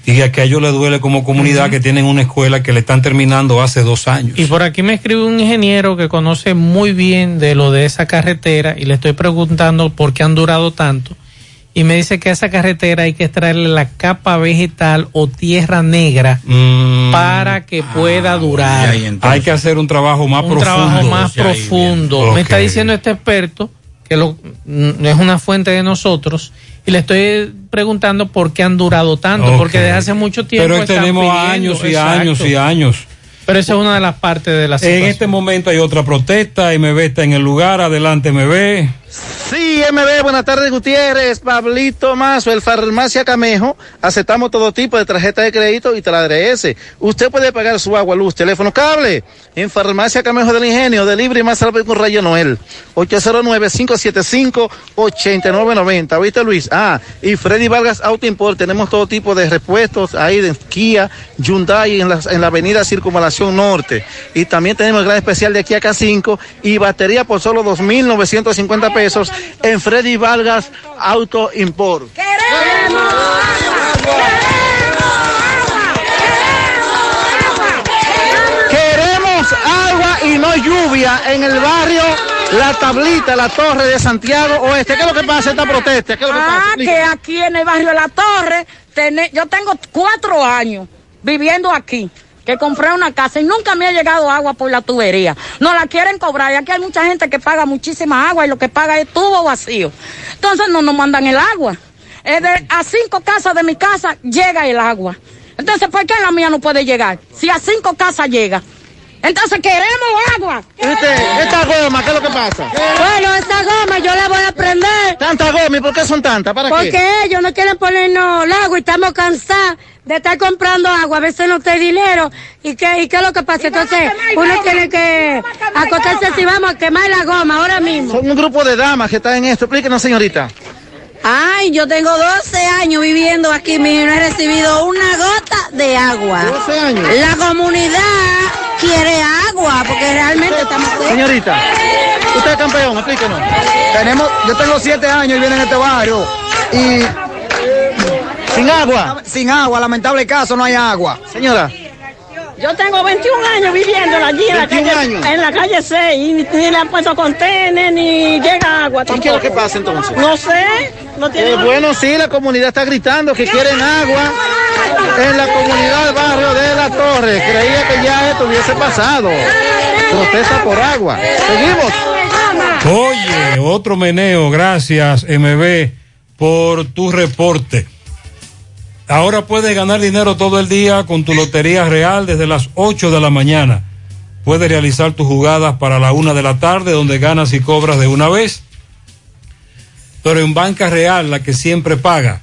Y a que a ellos les duele como comunidad que tienen una escuela que le están terminando hace dos años. Y por aquí me escribe un ingeniero que conoce muy bien de lo de esa carretera y le estoy preguntando por qué han durado tanto. Y me dice que a esa carretera hay que extraerle la capa vegetal o tierra negra para que pueda durar. Hay que hacer un trabajo más un profundo. trabajo más profundo. Me está diciendo este experto que lo, mm, es una fuente de nosotros y le estoy preguntando por qué han durado tanto, porque desde hace mucho tiempo. Pero están tenemos pidiendo, años y exacto. años y años. Pero esa es una de las partes de la En situación. este momento hay otra protesta, MB está en el lugar, adelante MB. Sí, MB, buenas tardes Gutiérrez, Pablito Mazo, el Farmacia Camejo, aceptamos todo tipo de tarjeta de crédito y TRS. Usted puede pagar su agua, luz, teléfono, cable en Farmacia Camejo del Ingenio, de Libre y más salve con Rayo Noel, 809-575-8990. ¿Viste Luis? Ah, y Freddy Vargas Auto Import, tenemos todo tipo de repuestos ahí de Kia, Hyundai en la, en la avenida Circunvalación Norte. Y también tenemos el gran especial de Kia K5 y batería por solo 2.950 pesos en Freddy Vargas Auto Import. Queremos agua y no lluvia en el barrio La Tablita, la Torre de Santiago Oeste. ¿Qué es lo que pasa esta protesta? ¿Qué es lo que pasa? Ah, que aquí en el barrio La Torre, yo tengo cuatro años viviendo aquí, que compré una casa y nunca me ha llegado agua por la tubería. No la quieren cobrar y aquí hay mucha gente que paga muchísima agua y lo que paga es tubo vacío. Entonces no nos mandan el agua. Es de- a cinco casas de mi casa llega el agua. Entonces, ¿por qué la mía no puede llegar? Si a cinco casas llega. Entonces queremos agua. Este, esta goma, ¿qué es lo que pasa? Bueno, esta goma yo la voy a prender. ¿Tanta goma y por qué son tantas? ¿Para Porque qué? ellos no quieren ponernos el agua y estamos cansados de estar comprando agua. A veces no hay dinero. ¿Y qué, ¿Y qué es lo que pasa? Entonces, uno tiene que acostarse si vamos a quemar la goma ahora mismo. Son un grupo de damas que están en esto. Explíquenos, señorita. Ay, yo tengo 12 años viviendo aquí, y no he recibido una gota de agua. 12 años. La comunidad quiere agua porque realmente estamos... Señorita, usted es campeón, explíquenos. Tenemos, yo tengo siete años y vivo en este barrio y sin agua. Sin agua, lamentable caso, no hay agua. Señora. Yo tengo 21 años viviendo allí en la 21 calle, años. en la calle 6 y ni, ni le han puesto contener ni llega agua. ¿Y qué es lo tampoco. que pasa entonces? No sé. No tiene Eh, bueno, sí, la comunidad está gritando que quieren agua en la comunidad del barrio de La Torre. Creía que ya esto hubiese pasado. Protesta por agua. Seguimos. Oye, otro meneo, gracias MB por tu reporte. Ahora puedes ganar dinero todo el día con tu Lotería Real desde las 8 de la mañana. Puedes realizar tus jugadas para la una de la tarde donde ganas y cobras de una vez. Pero en Banca Real, la que siempre paga.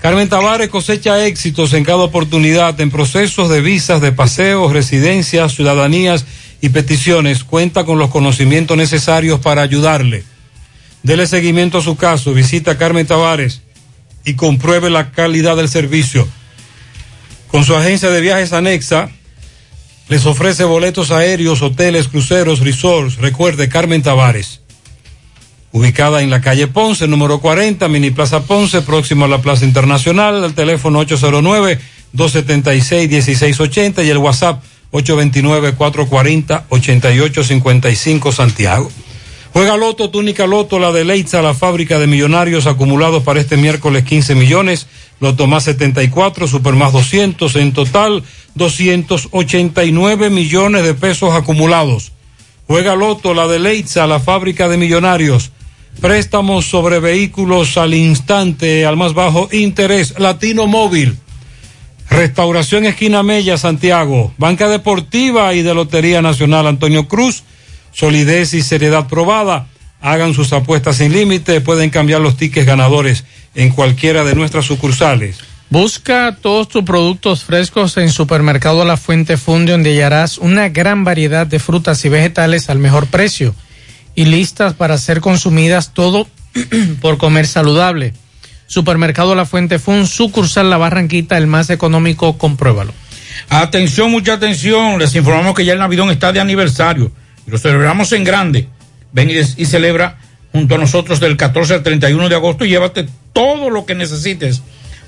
Carmen Tavares cosecha éxitos en cada oportunidad en procesos de visas, de paseos, residencias, ciudadanías y peticiones. Cuenta con los conocimientos necesarios para ayudarle. Dele seguimiento a su caso. Visita Carmen Tavares y compruebe la calidad del servicio. Con su agencia de viajes anexa, les ofrece boletos aéreos, hoteles, cruceros, resorts. Recuerde, Carmen Tavares. Ubicada en la calle Ponce, número 40, Mini Plaza Ponce, próximo a la Plaza Internacional, el teléfono 809-276-1680 y el WhatsApp 829-440-8855 Santiago. Juega Loto, túnica Loto, la de Leitza, la fábrica de millonarios acumulados para este miércoles 15 millones, Loto más 74, Super más 200, en total 289 millones de pesos acumulados. Juega Loto, la de Leitza, la fábrica de millonarios. Préstamos sobre vehículos al instante, al más bajo interés. Latino Móvil. Restauración Esquina Mella, Santiago. Banca Deportiva y de Lotería Nacional Antonio Cruz. Solidez y seriedad probada. Hagan sus apuestas sin límite. Pueden cambiar los tickets ganadores en cualquiera de nuestras sucursales. Busca todos tus productos frescos en Supermercado La Fuente Fun, donde hallarás una gran variedad de frutas y vegetales al mejor precio y listas para ser consumidas todo por comer saludable. Supermercado La Fuente Fun, sucursal La Barranquita, el más económico, compruébalo. Atención, mucha atención. Les informamos que ya el Navidón está de aniversario lo celebramos en grande. Ven y celebra junto a nosotros del 14 al 31 de agosto y llévate todo lo que necesites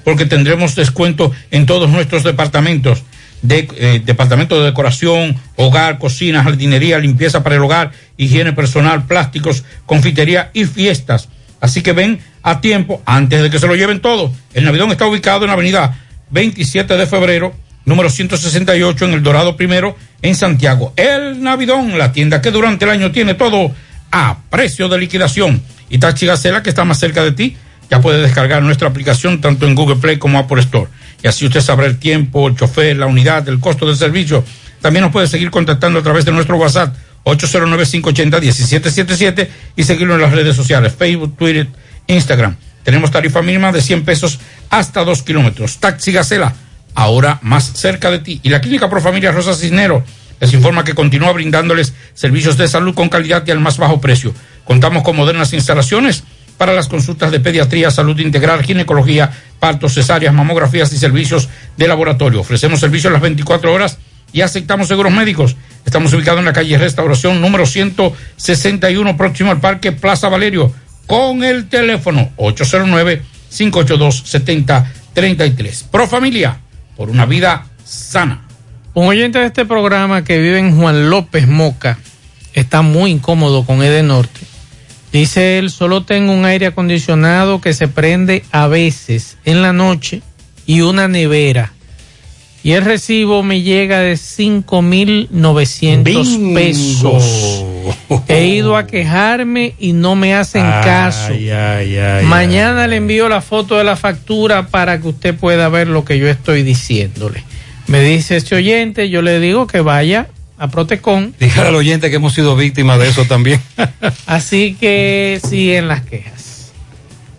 porque tendremos descuento en todos nuestros departamentos. De, eh, departamento de decoración, hogar, cocina, jardinería, limpieza para el hogar, higiene personal, plásticos, confitería y fiestas. Así que ven a tiempo antes de que se lo lleven todo. El Navidón está ubicado en la avenida 27 de febrero, número 168 en el Dorado Primero, en Santiago. El Navidón, la tienda que durante el año tiene todo a precio de liquidación. Y Taxi Gacela, que está más cerca de ti, ya puede descargar nuestra aplicación tanto en Google Play como Apple Store. Y así usted sabrá el tiempo, el chofer, la unidad, el costo del servicio. También nos puede seguir contactando a través de nuestro WhatsApp 809-580-1777 y seguirlo en las redes sociales, Facebook, Twitter, Instagram. Tenemos tarifa mínima de 100 pesos hasta 2 kilómetros. Taxi Gacela, ahora más cerca de ti. Y la Clínica Pro Familia Rosa Cisnero les informa que continúa brindándoles servicios de salud con calidad y al más bajo precio. Contamos con modernas instalaciones para las consultas de pediatría, salud integral, ginecología, partos, cesáreas, mamografías y servicios de laboratorio. Ofrecemos servicios las 24 horas y aceptamos seguros médicos. Estamos ubicados en la calle Restauración número 161, próximo al Parque Plaza Valerio, con el teléfono 809-582-7033. Pro Familia, por una vida sana. Un oyente de este programa que vive en Juan López Moca está muy incómodo con Edenorte. Dice él, solo tengo un aire acondicionado que se prende a veces en la noche y una nevera. Y el recibo me llega de 5.900 pesos. He ido a quejarme y no me hacen Ay, caso. ay, ay, Mañana le envío la foto de la factura para que usted pueda ver lo que yo estoy diciéndole. Me dice este oyente, yo le digo que vaya a Protecon. Dígale al oyente que hemos sido víctimas de eso también. Así que siguen las quejas.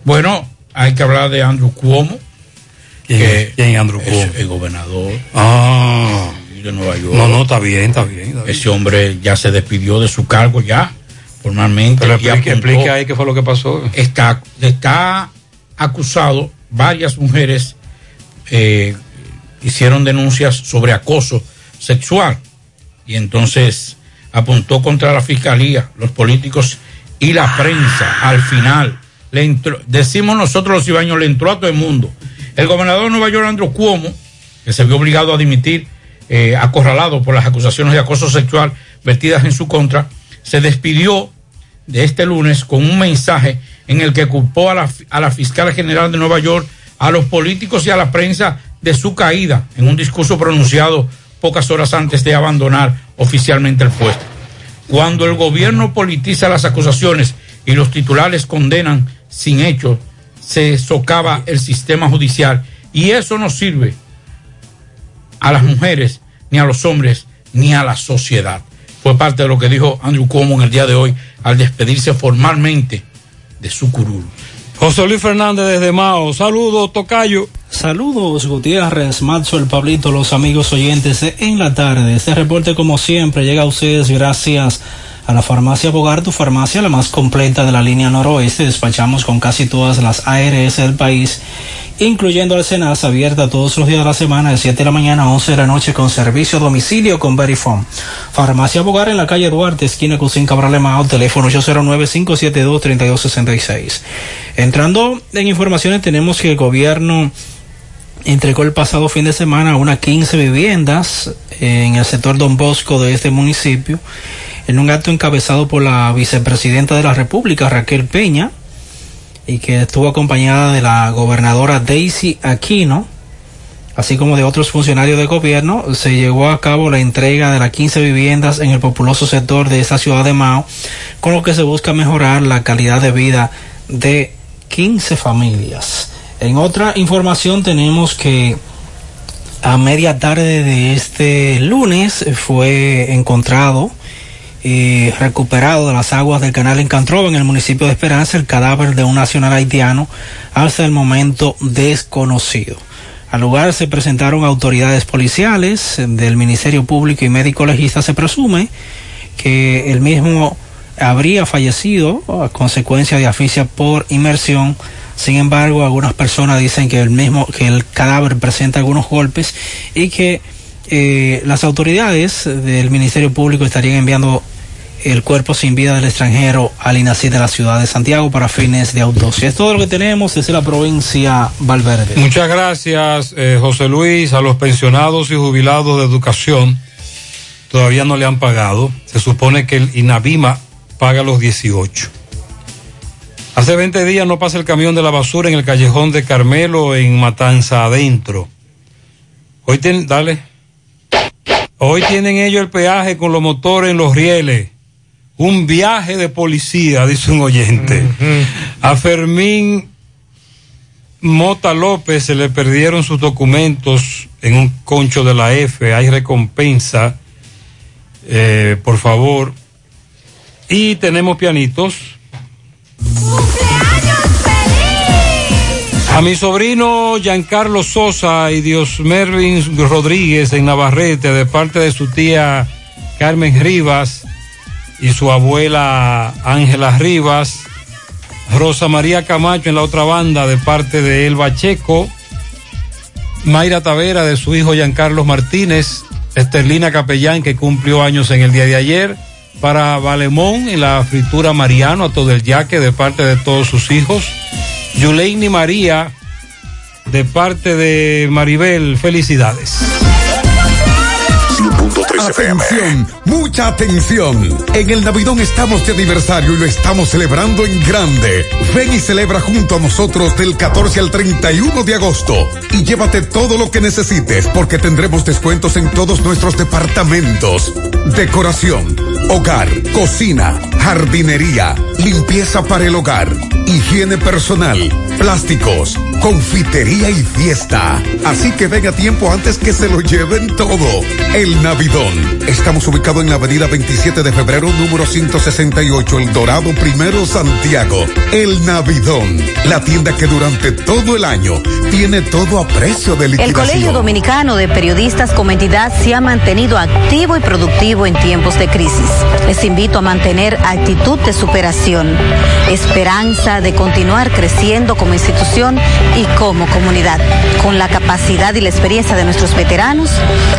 Bueno, hay que hablar de Andrew Cuomo. ¿Quién que es? ¿Quién Andrew es Cuomo? el gobernador Ah. De Nueva York. No, no, está bien, está bien. está bien. Ese hombre ya se despidió de su cargo ya, formalmente. Pero explique, explique ahí qué fue lo que pasó. está, está acusado, varias mujeres eh, hicieron denuncias sobre acoso sexual y entonces apuntó contra la fiscalía, los políticos y la prensa. Al final, le entró- decimos nosotros los cibaños, le entró a todo el mundo. El gobernador de Nueva York, Andrew Cuomo, que se vio obligado a dimitir, eh, acorralado por las acusaciones de acoso sexual vertidas en su contra, se despidió de este lunes con un mensaje en el que culpó a la, a la fiscal general de Nueva York, a los políticos y a la prensa de su caída en un discurso pronunciado pocas horas antes de abandonar oficialmente el puesto. Cuando el gobierno politiza las acusaciones y los titulares condenan sin hecho, se socava el sistema judicial y eso no sirve a las mujeres, ni a los hombres, ni a la sociedad. Fue parte de lo que dijo Andrew Cuomo en el día de hoy al despedirse formalmente de su curul. José Luis Fernández desde Mao. Saludos, Tocayo. Saludos, Gutiérrez, Macho, el Pablito, los amigos oyentes de En la Tarde. Este reporte, como siempre, llega a ustedes gracias a la farmacia Bogar, tu farmacia, la más completa de la línea noroeste. Despachamos con casi todas las ARS del país, incluyendo el Senas, abierta todos los días de la semana, de 7 de la mañana a 11 de la noche, con servicio a domicilio con Verifone. Farmacia Bogar en la calle Duarte, esquina Cusín Cabral Mao, teléfono 809-572-3266. Entrando en informaciones, tenemos que el gobierno entregó el pasado fin de semana unas 15 viviendas en el sector Don Bosco de este municipio, en un acto encabezado por la vicepresidenta de la República, Raquel Peña, y que estuvo acompañada de la gobernadora Daisy Aquino, así como de otros funcionarios de gobierno, se llevó a cabo la entrega de las 15 viviendas en el populoso sector de esta ciudad de Mao, con lo que se busca mejorar la calidad de vida de 15 familias. En otra información tenemos que a media tarde de este lunes fue encontrado y recuperado de las aguas del canal Encantrova en el municipio de Esperanza el cadáver de un nacional haitiano hasta el momento desconocido. Al lugar se presentaron autoridades policiales del Ministerio Público y médico legista. Se presume que el mismo habría fallecido a consecuencia de asfixia por inmersión. Sin embargo, algunas personas dicen que el mismo, que el cadáver presenta algunos golpes y que eh, las autoridades del Ministerio Público estarían enviando el cuerpo sin vida del extranjero al INACI de la ciudad de Santiago para fines de autopsia. Es todo lo que tenemos desde la provincia Valverde. Muchas gracias, eh, José Luis. A los pensionados y jubilados de educación todavía no le han pagado. Se supone que el INAVIMA paga los 18. Hace 20 días no pasa el camión de la basura en el callejón de Carmelo en Matanza adentro. Hoy tienen, dale. Hoy tienen ellos el peaje con los motores en los rieles. Un viaje de policía, dice un oyente. A Fermín Mota López se le perdieron sus documentos en un concho de la F. Hay recompensa. Eh, por favor. Y tenemos pianitos. A mi sobrino Giancarlo Sosa y Dios Mervin Rodríguez en Navarrete, de parte de su tía Carmen Rivas y su abuela Ángela Rivas. Rosa María Camacho en la otra banda, de parte de Elba Checo. Mayra Tavera de su hijo Giancarlo Martínez. Esterlina Capellán, que cumplió años en el día de ayer. Para Valemón en la fritura Mariano, a todo el yaque, de parte de todos sus hijos. Yuleini María, de parte de Maribel, felicidades. Atención, mucha atención. En el Navidón estamos de aniversario y lo estamos celebrando en grande. Ven y celebra junto a nosotros del 14 al 31 de agosto y llévate todo lo que necesites porque tendremos descuentos en todos nuestros departamentos. Decoración, hogar, cocina, jardinería, limpieza para el hogar, higiene personal, plásticos, confitería y fiesta. Así que ven a tiempo antes que se lo lleven todo. El Navidón. Estamos ubicados en la avenida 27 de febrero, número 168, El Dorado Primero, Santiago. El Navidón. La tienda que durante todo el año tiene todo a precio de El. Colegio Dominicano de Periodistas como entidad se ha mantenido activo y productivo en tiempos de crisis. Les invito a mantener actitud de superación, esperanza de continuar creciendo como institución y como comunidad, con la capacidad y la experiencia de nuestros veteranos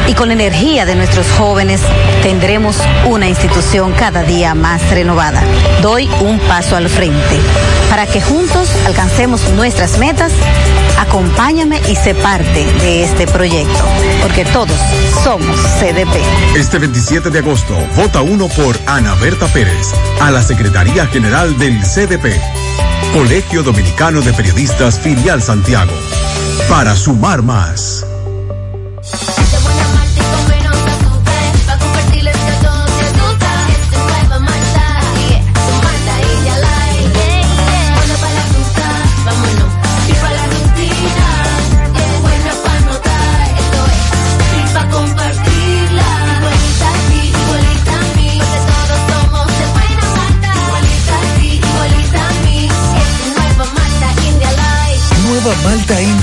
y con la energía de nuestros jóvenes, tendremos una institución cada día más renovada. Doy un paso al frente. Para que juntos alcancemos nuestras metas, acompáñame y sé parte de este proyecto, porque todos somos CDP. Este 27 de agosto, vota uno por Ana Berta Pérez a la Secretaría General del CDP. Colegio Dominicano de Periodistas Filial Santiago. Para sumar más.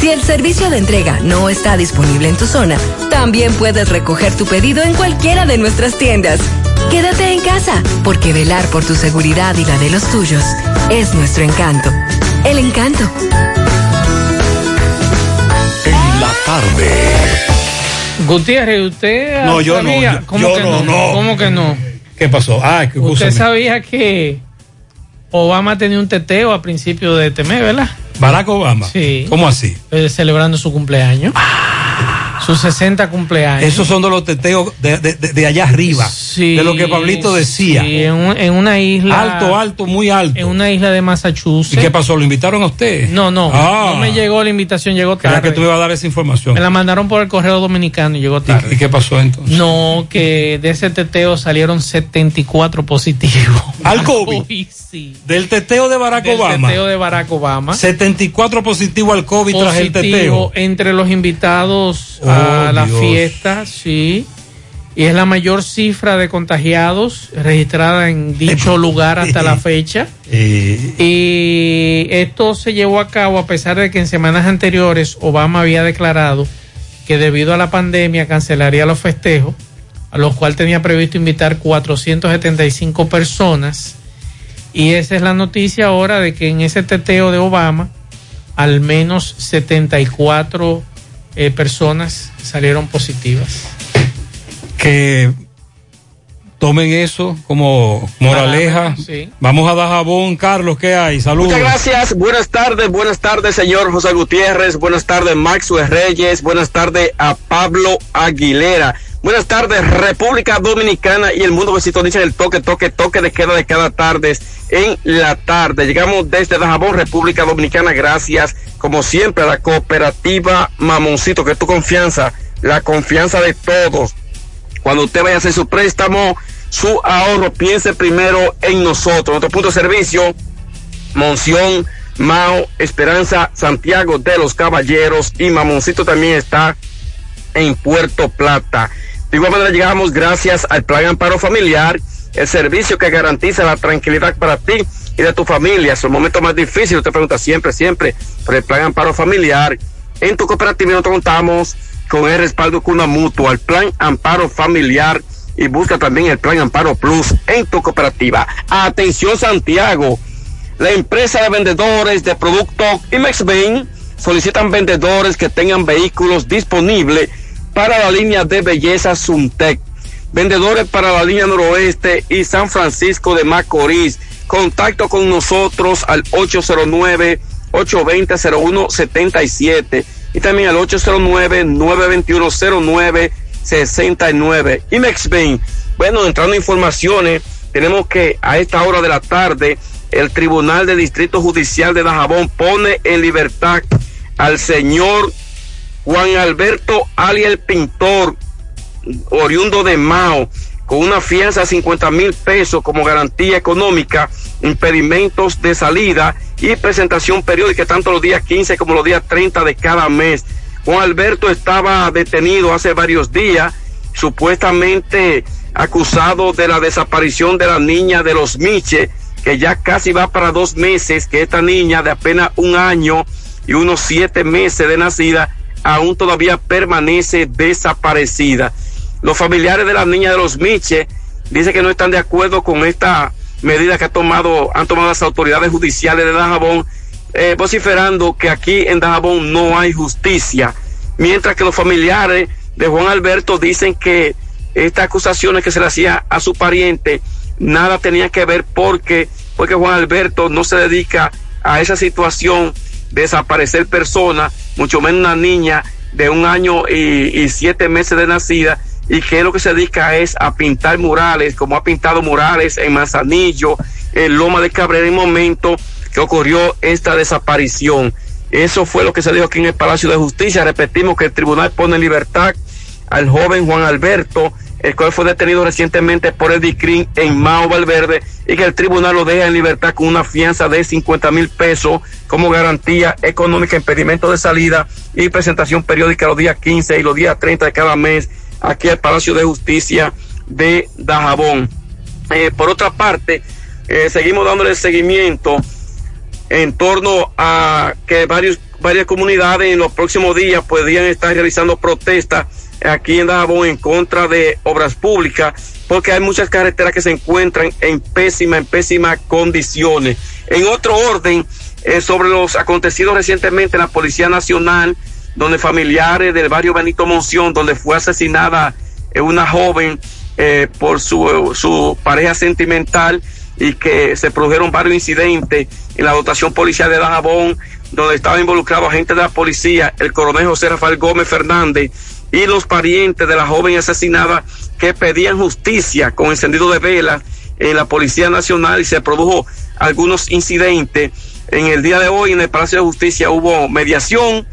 Si el servicio de entrega no está disponible en tu zona, también puedes recoger tu pedido en cualquiera de nuestras tiendas. Quédate en casa, porque velar por tu seguridad y la de los tuyos es nuestro encanto. El encanto. En la tarde. Gutiérrez, ¿usted No, yo no, yo- ¿Cómo yo que no, no. ¿Cómo que no? ¿Qué pasó? Ah, que Usted sabía que Obama tenía un teteo a principio de este mes, ¿verdad? Barack Obama. Sí. ¿Cómo así? Eh, celebrando su cumpleaños. Sus 60 cumpleaños. Esos son de los teteos de, de- allá arriba. de lo que Pablito decía. Sí, en, un- en una isla. Alto, alto, muy alto. En una isla de Massachusetts. ¿Y qué pasó? ¿Lo invitaron a usted? No, no. Ah. No me llegó la invitación, llegó tarde. que tú me ibas a dar esa información. Me la mandaron por el correo dominicano y llegó tarde. ¿Y qué pasó entonces? No, que de ese teteo salieron 74 positivos. Al COVID. Sí. Del teteo de Barack Del Obama. teteo de Barack Obama. 74 positivo al COVID tras el teteo. entre los invitados Oh, a la Dios. fiesta, sí. y es la mayor cifra de contagiados registrada en dicho lugar hasta la fecha. Y esto se llevó a cabo a pesar de que en semanas anteriores Obama había declarado que debido a la pandemia cancelaría los festejos, a los cuales tenía previsto invitar 475 personas. Y esa es la noticia ahora de que en ese teteo de Obama, al menos 74 eh, personas salieron positivas. Que tomen eso como moraleja. Sí. Vamos a dar jabón, Carlos, ¿qué hay? Saludos. Muchas gracias, buenas tardes, buenas tardes, señor José Gutiérrez, buenas tardes, Maxwell Reyes, buenas tardes a Pablo Aguilera. Buenas tardes, República Dominicana y el mundo que sintoniza el toque, toque, toque de queda de cada tarde en la tarde. Llegamos desde Dajabón, República Dominicana, gracias, como siempre, la cooperativa Mamoncito, que es tu confianza, la confianza de todos. Cuando usted vaya a hacer su préstamo, su ahorro, piense primero en nosotros. Nuestro punto de servicio, Monción, Mao, Esperanza, Santiago de los Caballeros y Mamoncito también está en Puerto Plata. De igual manera llegamos gracias al Plan Amparo Familiar, el servicio que garantiza la tranquilidad para ti y de tu familia. Es el momento más difícil, usted pregunta siempre, siempre, por el Plan Amparo Familiar. En tu cooperativa nosotros contamos con el respaldo con una mutua, el Plan Amparo Familiar y busca también el Plan Amparo Plus en tu cooperativa. Atención Santiago, la empresa de vendedores de productos Imexbain solicitan vendedores que tengan vehículos disponibles para la línea de belleza Suntec. Vendedores para la línea noroeste y San Francisco de Macorís. Contacto con nosotros al 809-820-0177 y también al 809-921-0969. Imexbain. Bueno, entrando en informaciones, tenemos que a esta hora de la tarde el Tribunal de Distrito Judicial de Dajabón pone en libertad al señor Juan Alberto Ali el Pintor, oriundo de Mao, con una fianza de 50 mil pesos como garantía económica, impedimentos de salida y presentación periódica tanto los días 15 como los días 30 de cada mes. Juan Alberto estaba detenido hace varios días, supuestamente acusado de la desaparición de la niña de los Miche, que ya casi va para dos meses, que esta niña de apenas un año y unos siete meses de nacida aún todavía permanece desaparecida. Los familiares de la niña de los Miche dicen que no están de acuerdo con esta medida que ha tomado, han tomado las autoridades judiciales de Dajabón, eh, vociferando que aquí en Dajabón no hay justicia, mientras que los familiares de Juan Alberto dicen que estas acusaciones que se le hacía a su pariente nada tenía que ver porque, porque Juan Alberto no se dedica a esa situación de desaparecer personas, mucho menos una niña de un año y siete meses de nacida, y que lo que se dedica es a pintar murales, como ha pintado murales en Manzanillo, en Loma de Cabrera, en el momento que ocurrió esta desaparición. Eso fue lo que se dijo aquí en el Palacio de Justicia. Repetimos que el tribunal pone en libertad al joven Juan Alberto, el cual fue detenido recientemente por el DICRIN en Mao Valverde, y que el tribunal lo deja en libertad con una fianza de 50 mil pesos como garantía económica, impedimento de salida y presentación periódica los días 15 y los días 30 de cada mes aquí al Palacio de Justicia de Dajabón. Eh, por otra parte, eh, seguimos dándole seguimiento en torno a que varios, varias comunidades en los próximos días podrían estar realizando protestas aquí en Dajabón en contra de obras públicas, porque hay muchas carreteras que se encuentran en pésimas, en pésimas condiciones. En otro orden, eh, sobre los acontecidos recientemente en la Policía Nacional, donde familiares del barrio Benito Monción, donde fue asesinada eh, una joven eh, por su, su pareja sentimental y que se produjeron varios incidentes en la dotación policial de Dajabón, donde estaba involucrado agentes de la policía, el coronel José Rafael Gómez Fernández y los parientes de la joven asesinada que pedían justicia con encendido de velas en la Policía Nacional y se produjo algunos incidentes. En el día de hoy en el Palacio de Justicia hubo mediación,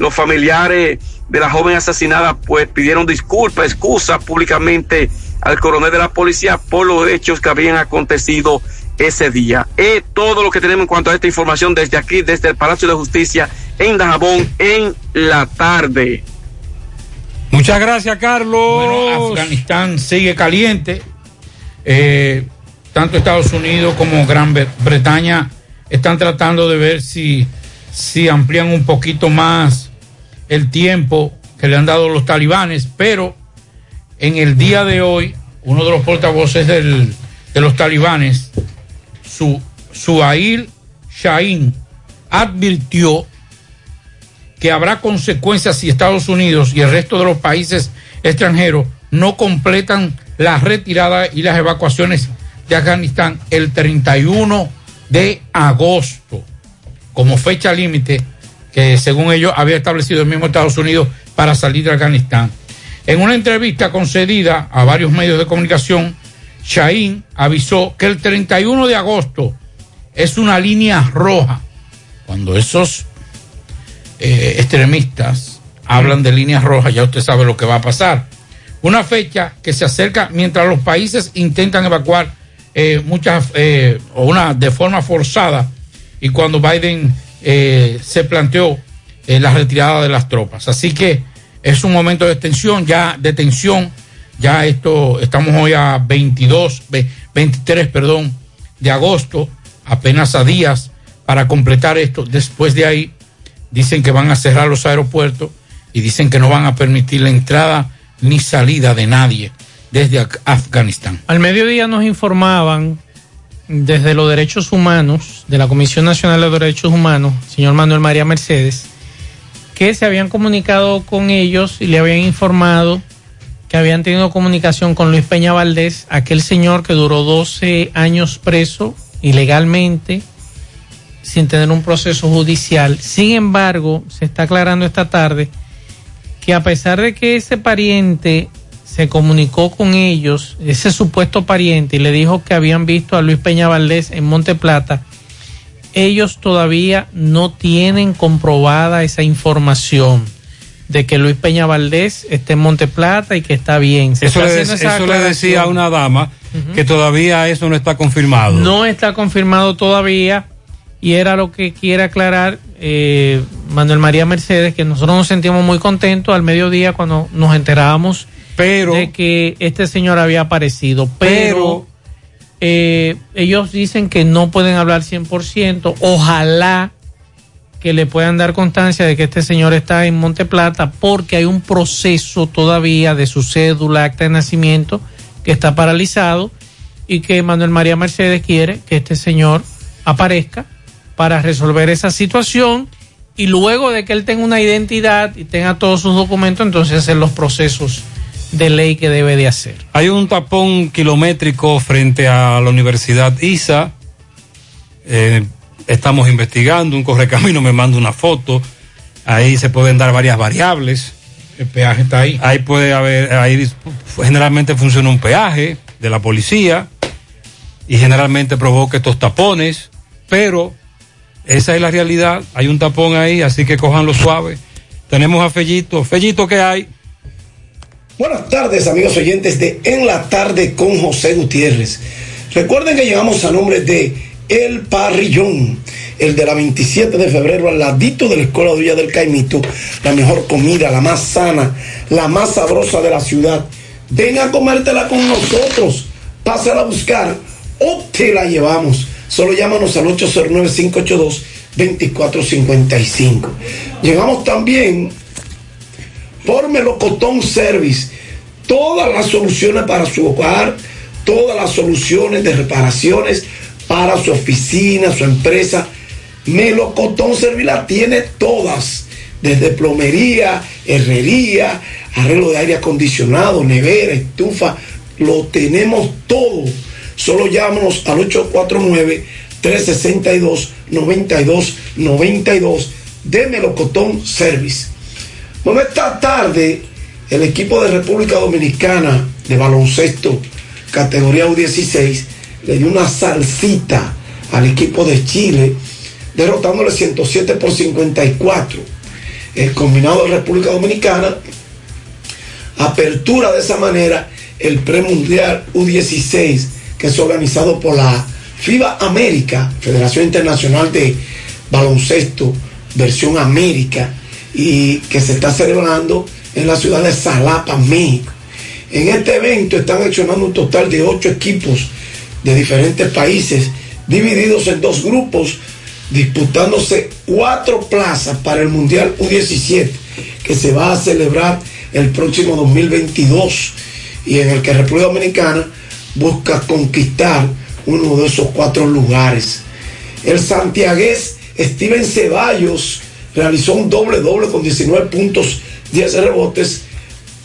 los familiares de la joven asesinada pues pidieron disculpas, excusas públicamente al coronel de la policía por los hechos que habían acontecido ese día. Es todo lo que tenemos en cuanto a esta información desde aquí, desde el Palacio de Justicia en Dajabón en la tarde. Muchas gracias, Carlos. Bueno, Afganistán sigue caliente. Eh, tanto Estados Unidos como Gran Bre- Bretaña están tratando de ver si, si amplían un poquito más el tiempo que le han dado los talibanes, pero en el día de hoy, uno de los portavoces de los talibanes, su, Suhail Shahin, advirtió que habrá consecuencias si Estados Unidos y el resto de los países extranjeros no completan la retirada y las evacuaciones de Afganistán el 31 de agosto como fecha límite que según ellos había establecido el mismo Estados Unidos para salir de Afganistán. En una entrevista concedida a varios medios de comunicación, Shahin avisó que el 31 de agosto es una línea roja. Cuando esos eh, extremistas hablan de líneas rojas, ya usted sabe lo que va a pasar. Una fecha que se acerca mientras los países intentan evacuar eh, muchas, eh, una de forma forzada, y cuando Biden eh, se planteó eh, la retirada de las tropas. Así que es un momento de tensión, ya de tensión, ya esto, estamos hoy a 22, ve- 23, perdón, de agosto, apenas a días para completar esto. Después de ahí, dicen que van a cerrar los aeropuertos y dicen que no van a permitir la entrada ni salida de nadie desde Af- Afganistán. Al mediodía nos informaban desde los derechos humanos, de la Comisión Nacional de Derechos Humanos, señor Manuel María Mercedes, que se habían comunicado con ellos y le habían informado que habían tenido comunicación con Luis Peña Valdés, aquel señor que duró 12 años preso ilegalmente, sin tener un proceso judicial. Sin embargo, se está aclarando esta tarde que a pesar de que ese pariente se comunicó con ellos, ese supuesto pariente, y le dijo que habían visto a Luis Peña Valdés en Monte Plata, ellos todavía no tienen comprobada esa información de que Luis Peña Valdés está en Monte Plata y que está bien. Se Eso, está le, eso decía a una dama que todavía eso no está confirmado. No está confirmado todavía y era lo que quiere aclarar eh, Manuel María Mercedes, que nosotros nos sentimos muy contentos al mediodía cuando nos enterábamos de que este señor había aparecido. Pero, eh, ellos dicen que no pueden hablar 100%. Ojalá que le puedan dar constancia de que este señor está en Monte Plata porque hay un proceso todavía de su cédula, acta de nacimiento que está paralizado y que Manuel María Mercedes quiere que este señor aparezca para resolver esa situación y luego de que él tenga una identidad y tenga todos sus documentos, entonces hacer los procesos de ley que debe de hacer. Hay un tapón kilométrico frente a la Universidad ISA. Eh, estamos investigando, un correcamino me manda una foto. Ahí se pueden dar varias variables. El peaje está ahí. Ahí puede haber, ahí generalmente funciona un peaje de la policía y generalmente provoca estos tapones, pero esa es la realidad. Hay un tapón ahí, así que cojanlo suave. Tenemos a Fellito. Fellito, ¿qué hay? Buenas tardes, amigos oyentes de En la Tarde con José Gutiérrez. Recuerden que llegamos a nombre de El Parrillón, el de la 27 de febrero al ladito de la Escuela de Villa del Caimito. La mejor comida, la más sana, la más sabrosa de la ciudad. Ven a comértela con nosotros. Pásala a buscar o te la llevamos. Solo llámanos al 809-582-2455. Llegamos también por Melocotón Service. Todas las soluciones para su hogar, todas las soluciones de reparaciones para su oficina, su empresa. Melocotón Service tiene todas, desde plomería, herrería, arreglo de aire acondicionado, nevera, estufa, lo tenemos todo. Solo llámanos al 849-362-9292 de Melocotón Service. Bueno, esta tarde el equipo de República Dominicana de baloncesto categoría U16 le dio una salsita al equipo de Chile, derrotándole 107 por 54. El combinado de República Dominicana apertura de esa manera el premundial U16 que es organizado por la FIBA América, Federación Internacional de Baloncesto, versión América, y que se está celebrando en la ciudad de Salapa, México. En este evento están accionando un total de ocho equipos de diferentes países, divididos en dos grupos, disputándose cuatro plazas para el Mundial U17, que se va a celebrar el próximo 2022 y en el que República Dominicana busca conquistar uno de esos cuatro lugares. El santiagués Steven Ceballos realizó un doble doble con 19 puntos, 10 rebotes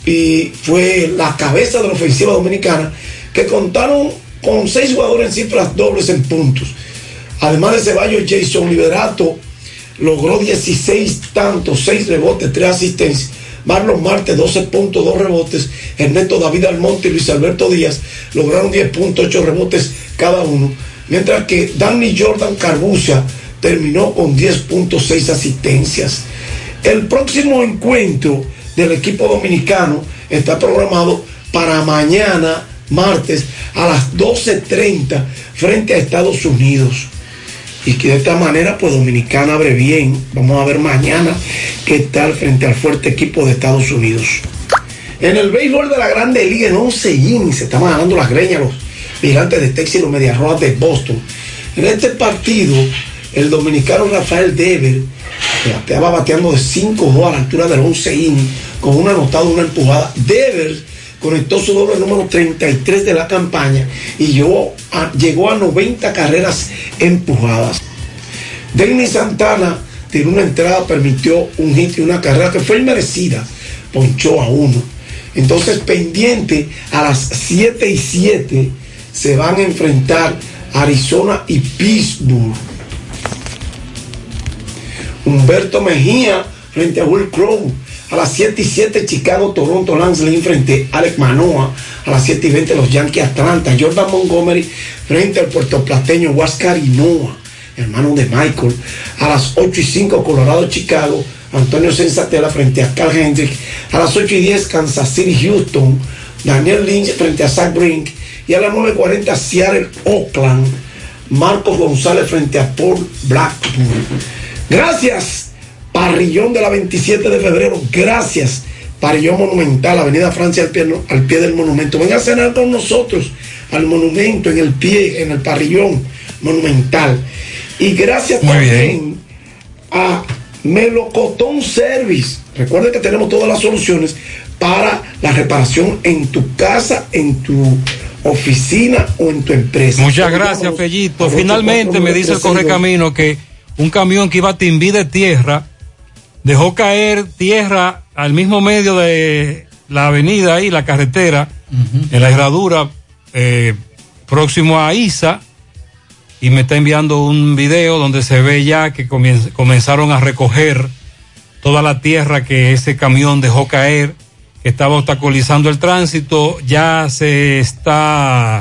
y fue la cabeza de la ofensiva dominicana que contaron con seis jugadores en cifras dobles en puntos. Además de Ceballos, Jason Liberato logró 16 tantos, 6 rebotes, 3 asistencias. Marlon Marte, 12 puntos, 2 rebotes. Ernesto David Almonte y Luis Alberto Díaz lograron 10 puntos, 8 rebotes cada uno. Mientras que Danny Jordan Carbucia terminó con 10.6 asistencias. El próximo encuentro del equipo dominicano está programado para mañana, martes, a las 12.30 frente a Estados Unidos. Y que de esta manera, pues Dominicana abre bien. Vamos a ver mañana qué tal frente al fuerte equipo de Estados Unidos. En el béisbol de la Grande Liga, en 11 innings, se estaban ganando las greñas los gigantes de Texas y los Medias Rojas de Boston. En este partido, el dominicano Rafael Dever, estaba bateando de 5-2 a la altura del 11 innings, con una anotada, una empujada. Dever conectó su doble número 33 de la campaña y llegó a, llegó a 90 carreras empujadas. Denis Santana tiró una entrada, permitió un hit y una carrera que fue inmerecida, ponchó a uno. Entonces, pendiente a las 7 y 7 se van a enfrentar Arizona y Pittsburgh. Humberto Mejía frente a Will Crow. A las 7 y 7 Chicago, Toronto, Lance frente a Alex Manoa. A las 7 y 20 los Yankees Atlanta. Jordan Montgomery frente al puertoplateño Huáscar Noah, hermano de Michael. A las 8 y 5 Colorado, Chicago. Antonio Sensatela frente a Carl Hendrick. A las 8 y 10 Kansas City, Houston. Daniel Lynch frente a Zach Brink. Y a las 9.40 Seattle, Oakland. Marcos González frente a Paul Blackburn. Gracias. Parrillón de la 27 de febrero. Gracias. Parrillón Monumental, Avenida Francia al pie, al pie del monumento. Venga a cenar con nosotros al monumento, en el pie, en el parrillón monumental. Y gracias Muy también a Melocotón Service. Recuerden que tenemos todas las soluciones para la reparación en tu casa, en tu oficina o en tu empresa. Muchas gracias, Fellito. Finalmente me dice el correcamino que un camión que iba a Timbí de tierra dejó caer tierra al mismo medio de la avenida ahí, la carretera, en la herradura eh, próximo a Isa, y me está enviando un video donde se ve ya que comenzaron a recoger toda la tierra que ese camión dejó caer, que estaba obstaculizando el tránsito, ya se está